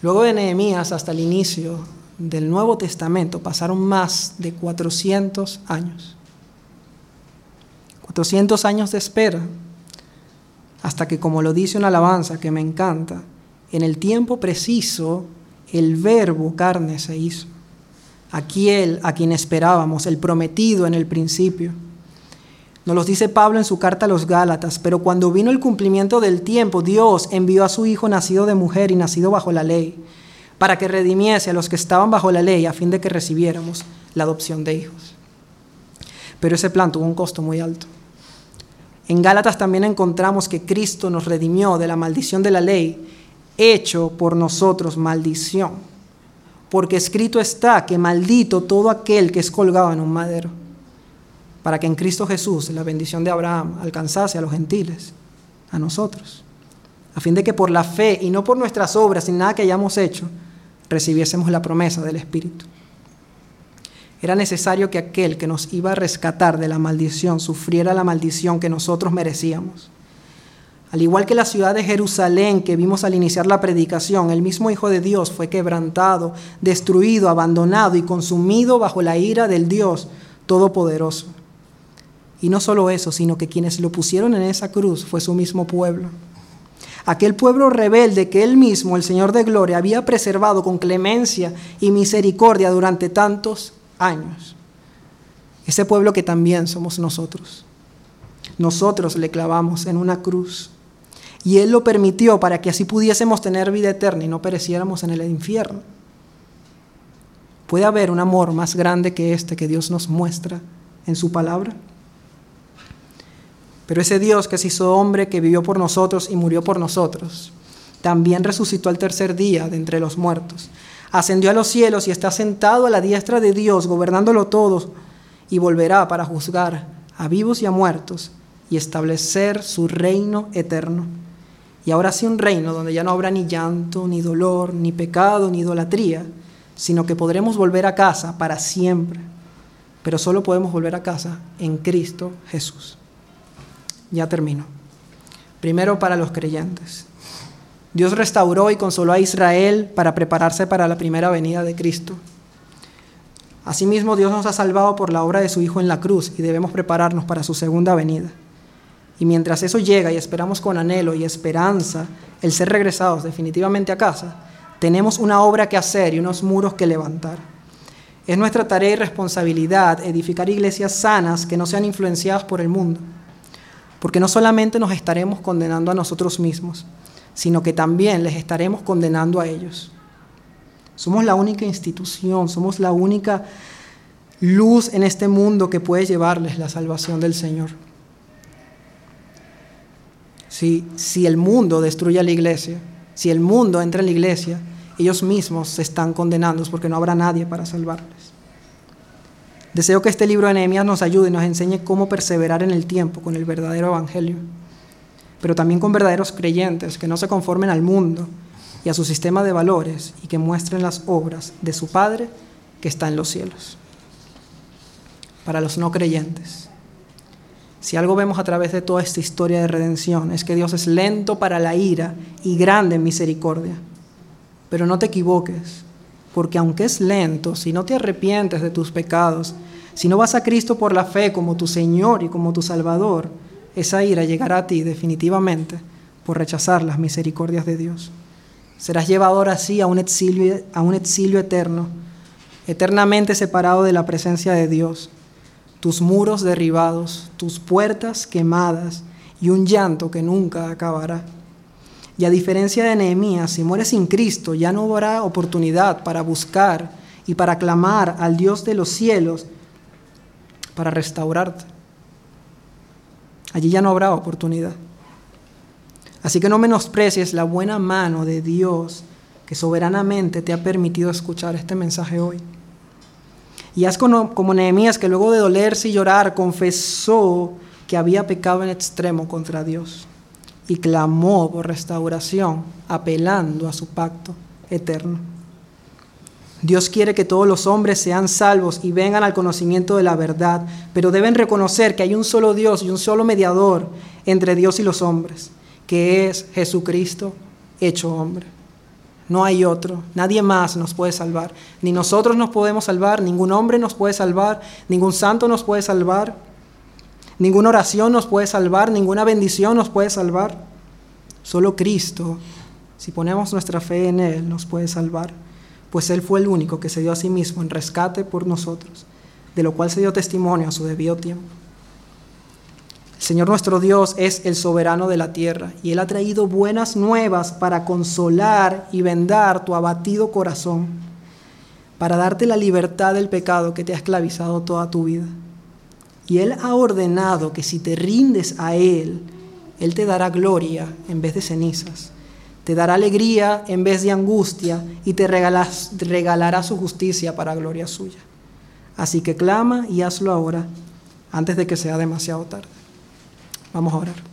Speaker 1: Luego de Nehemías hasta el inicio del Nuevo Testamento pasaron más de 400 años. 400 años de espera hasta que, como lo dice una alabanza que me encanta, en el tiempo preciso el verbo carne se hizo. Aquel a quien esperábamos, el prometido en el principio. Nos lo dice Pablo en su carta a los Gálatas, pero cuando vino el cumplimiento del tiempo, Dios envió a su Hijo nacido de mujer y nacido bajo la ley, para que redimiese a los que estaban bajo la ley, a fin de que recibiéramos la adopción de hijos. Pero ese plan tuvo un costo muy alto. En Gálatas también encontramos que Cristo nos redimió de la maldición de la ley hecho por nosotros maldición, porque escrito está que maldito todo aquel que es colgado en un madero, para que en Cristo Jesús la bendición de Abraham alcanzase a los gentiles, a nosotros, a fin de que por la fe y no por nuestras obras, sin nada que hayamos hecho, recibiésemos la promesa del Espíritu. Era necesario que aquel que nos iba a rescatar de la maldición sufriera la maldición que nosotros merecíamos al igual que la ciudad de Jerusalén que vimos al iniciar la predicación, el mismo Hijo de Dios fue quebrantado, destruido, abandonado y consumido bajo la ira del Dios Todopoderoso. Y no solo eso, sino que quienes lo pusieron en esa cruz fue su mismo pueblo. Aquel pueblo rebelde que él mismo, el Señor de Gloria, había preservado con clemencia y misericordia durante tantos años. Ese pueblo que también somos nosotros. Nosotros le clavamos en una cruz y Él lo permitió para que así pudiésemos tener vida eterna y no pereciéramos en el infierno. ¿Puede haber un amor más grande que este que Dios nos muestra en su palabra? Pero ese Dios que se hizo hombre, que vivió por nosotros y murió por nosotros, también resucitó al tercer día de entre los muertos. Ascendió a los cielos y está sentado a la diestra de Dios, gobernándolo todo, y volverá para juzgar a vivos y a muertos y establecer su reino eterno. Y ahora sí un reino donde ya no habrá ni llanto, ni dolor, ni pecado, ni idolatría, sino que podremos volver a casa para siempre. Pero solo podemos volver a casa en Cristo Jesús. Ya termino. Primero para los creyentes. Dios restauró y consoló a Israel para prepararse para la primera venida de Cristo. Asimismo, Dios nos ha salvado por la obra de su Hijo en la cruz y debemos prepararnos para su segunda venida. Y mientras eso llega y esperamos con anhelo y esperanza el ser regresados definitivamente a casa, Tenemos una obra que hacer y unos muros que levantar. Es nuestra tarea y responsabilidad edificar iglesias sanas que no sean influenciadas por el mundo, porque no solamente nos estaremos condenando a nosotros mismos, sino que también les estaremos condenando a ellos. Somos la única institución, somos la única luz en este mundo que puede llevarles la salvación del Señor. Si, si el mundo destruye a la iglesia, si el mundo entra en la iglesia, ellos mismos se están condenando porque no habrá nadie para salvarles. Deseo que este libro de Nehemías nos ayude y nos enseñe cómo perseverar en el tiempo con el verdadero evangelio, pero también con verdaderos creyentes que no se conformen al mundo y a su sistema de valores y que muestren las obras de su Padre que está en los cielos. Para los no creyentes, si algo vemos a través de toda esta historia de redención es que Dios es lento para la ira y grande en misericordia. Pero no te equivoques, porque aunque es lento, si no te arrepientes de tus pecados, si no vas a Cristo por la fe como tu Señor y como tu Salvador, esa ira llegará a ti definitivamente por rechazar las misericordias de Dios. Serás llevado ahora sí a un exilio, a un exilio eterno, eternamente separado de la presencia de Dios tus muros derribados, tus puertas quemadas y un llanto que nunca acabará. Y a diferencia de Nehemías, si mueres sin Cristo, ya no habrá oportunidad para buscar y para clamar al Dios de los cielos para restaurarte. Allí ya no habrá oportunidad. Así que no menosprecies la buena mano de Dios que soberanamente te ha permitido escuchar este mensaje hoy. Y haz como, como Nehemías, que luego de dolerse y llorar, confesó que había pecado en extremo contra Dios y clamó por restauración, apelando a su pacto eterno. Dios quiere que todos los hombres sean salvos y vengan al conocimiento de la verdad, pero deben reconocer que hay un solo Dios y un solo mediador entre Dios y los hombres, que es Jesucristo hecho hombre. No hay otro, nadie más nos puede salvar. Ni nosotros nos podemos salvar, ningún hombre nos puede salvar, ningún santo nos puede salvar, ninguna oración nos puede salvar, ninguna bendición nos puede salvar. Solo Cristo, si ponemos nuestra fe en Él, nos puede salvar, pues Él fue el único que se dio a sí mismo en rescate por nosotros, de lo cual se dio testimonio a su debido tiempo. Señor nuestro Dios es el soberano de la tierra y Él ha traído buenas nuevas para consolar y vendar tu abatido corazón, para darte la libertad del pecado que te ha esclavizado toda tu vida. Y Él ha ordenado que si te rindes a Él, Él te dará gloria en vez de cenizas, te dará alegría en vez de angustia y te regalará su justicia para gloria suya. Así que clama y hazlo ahora, antes de que sea demasiado tarde. Vamos a orar.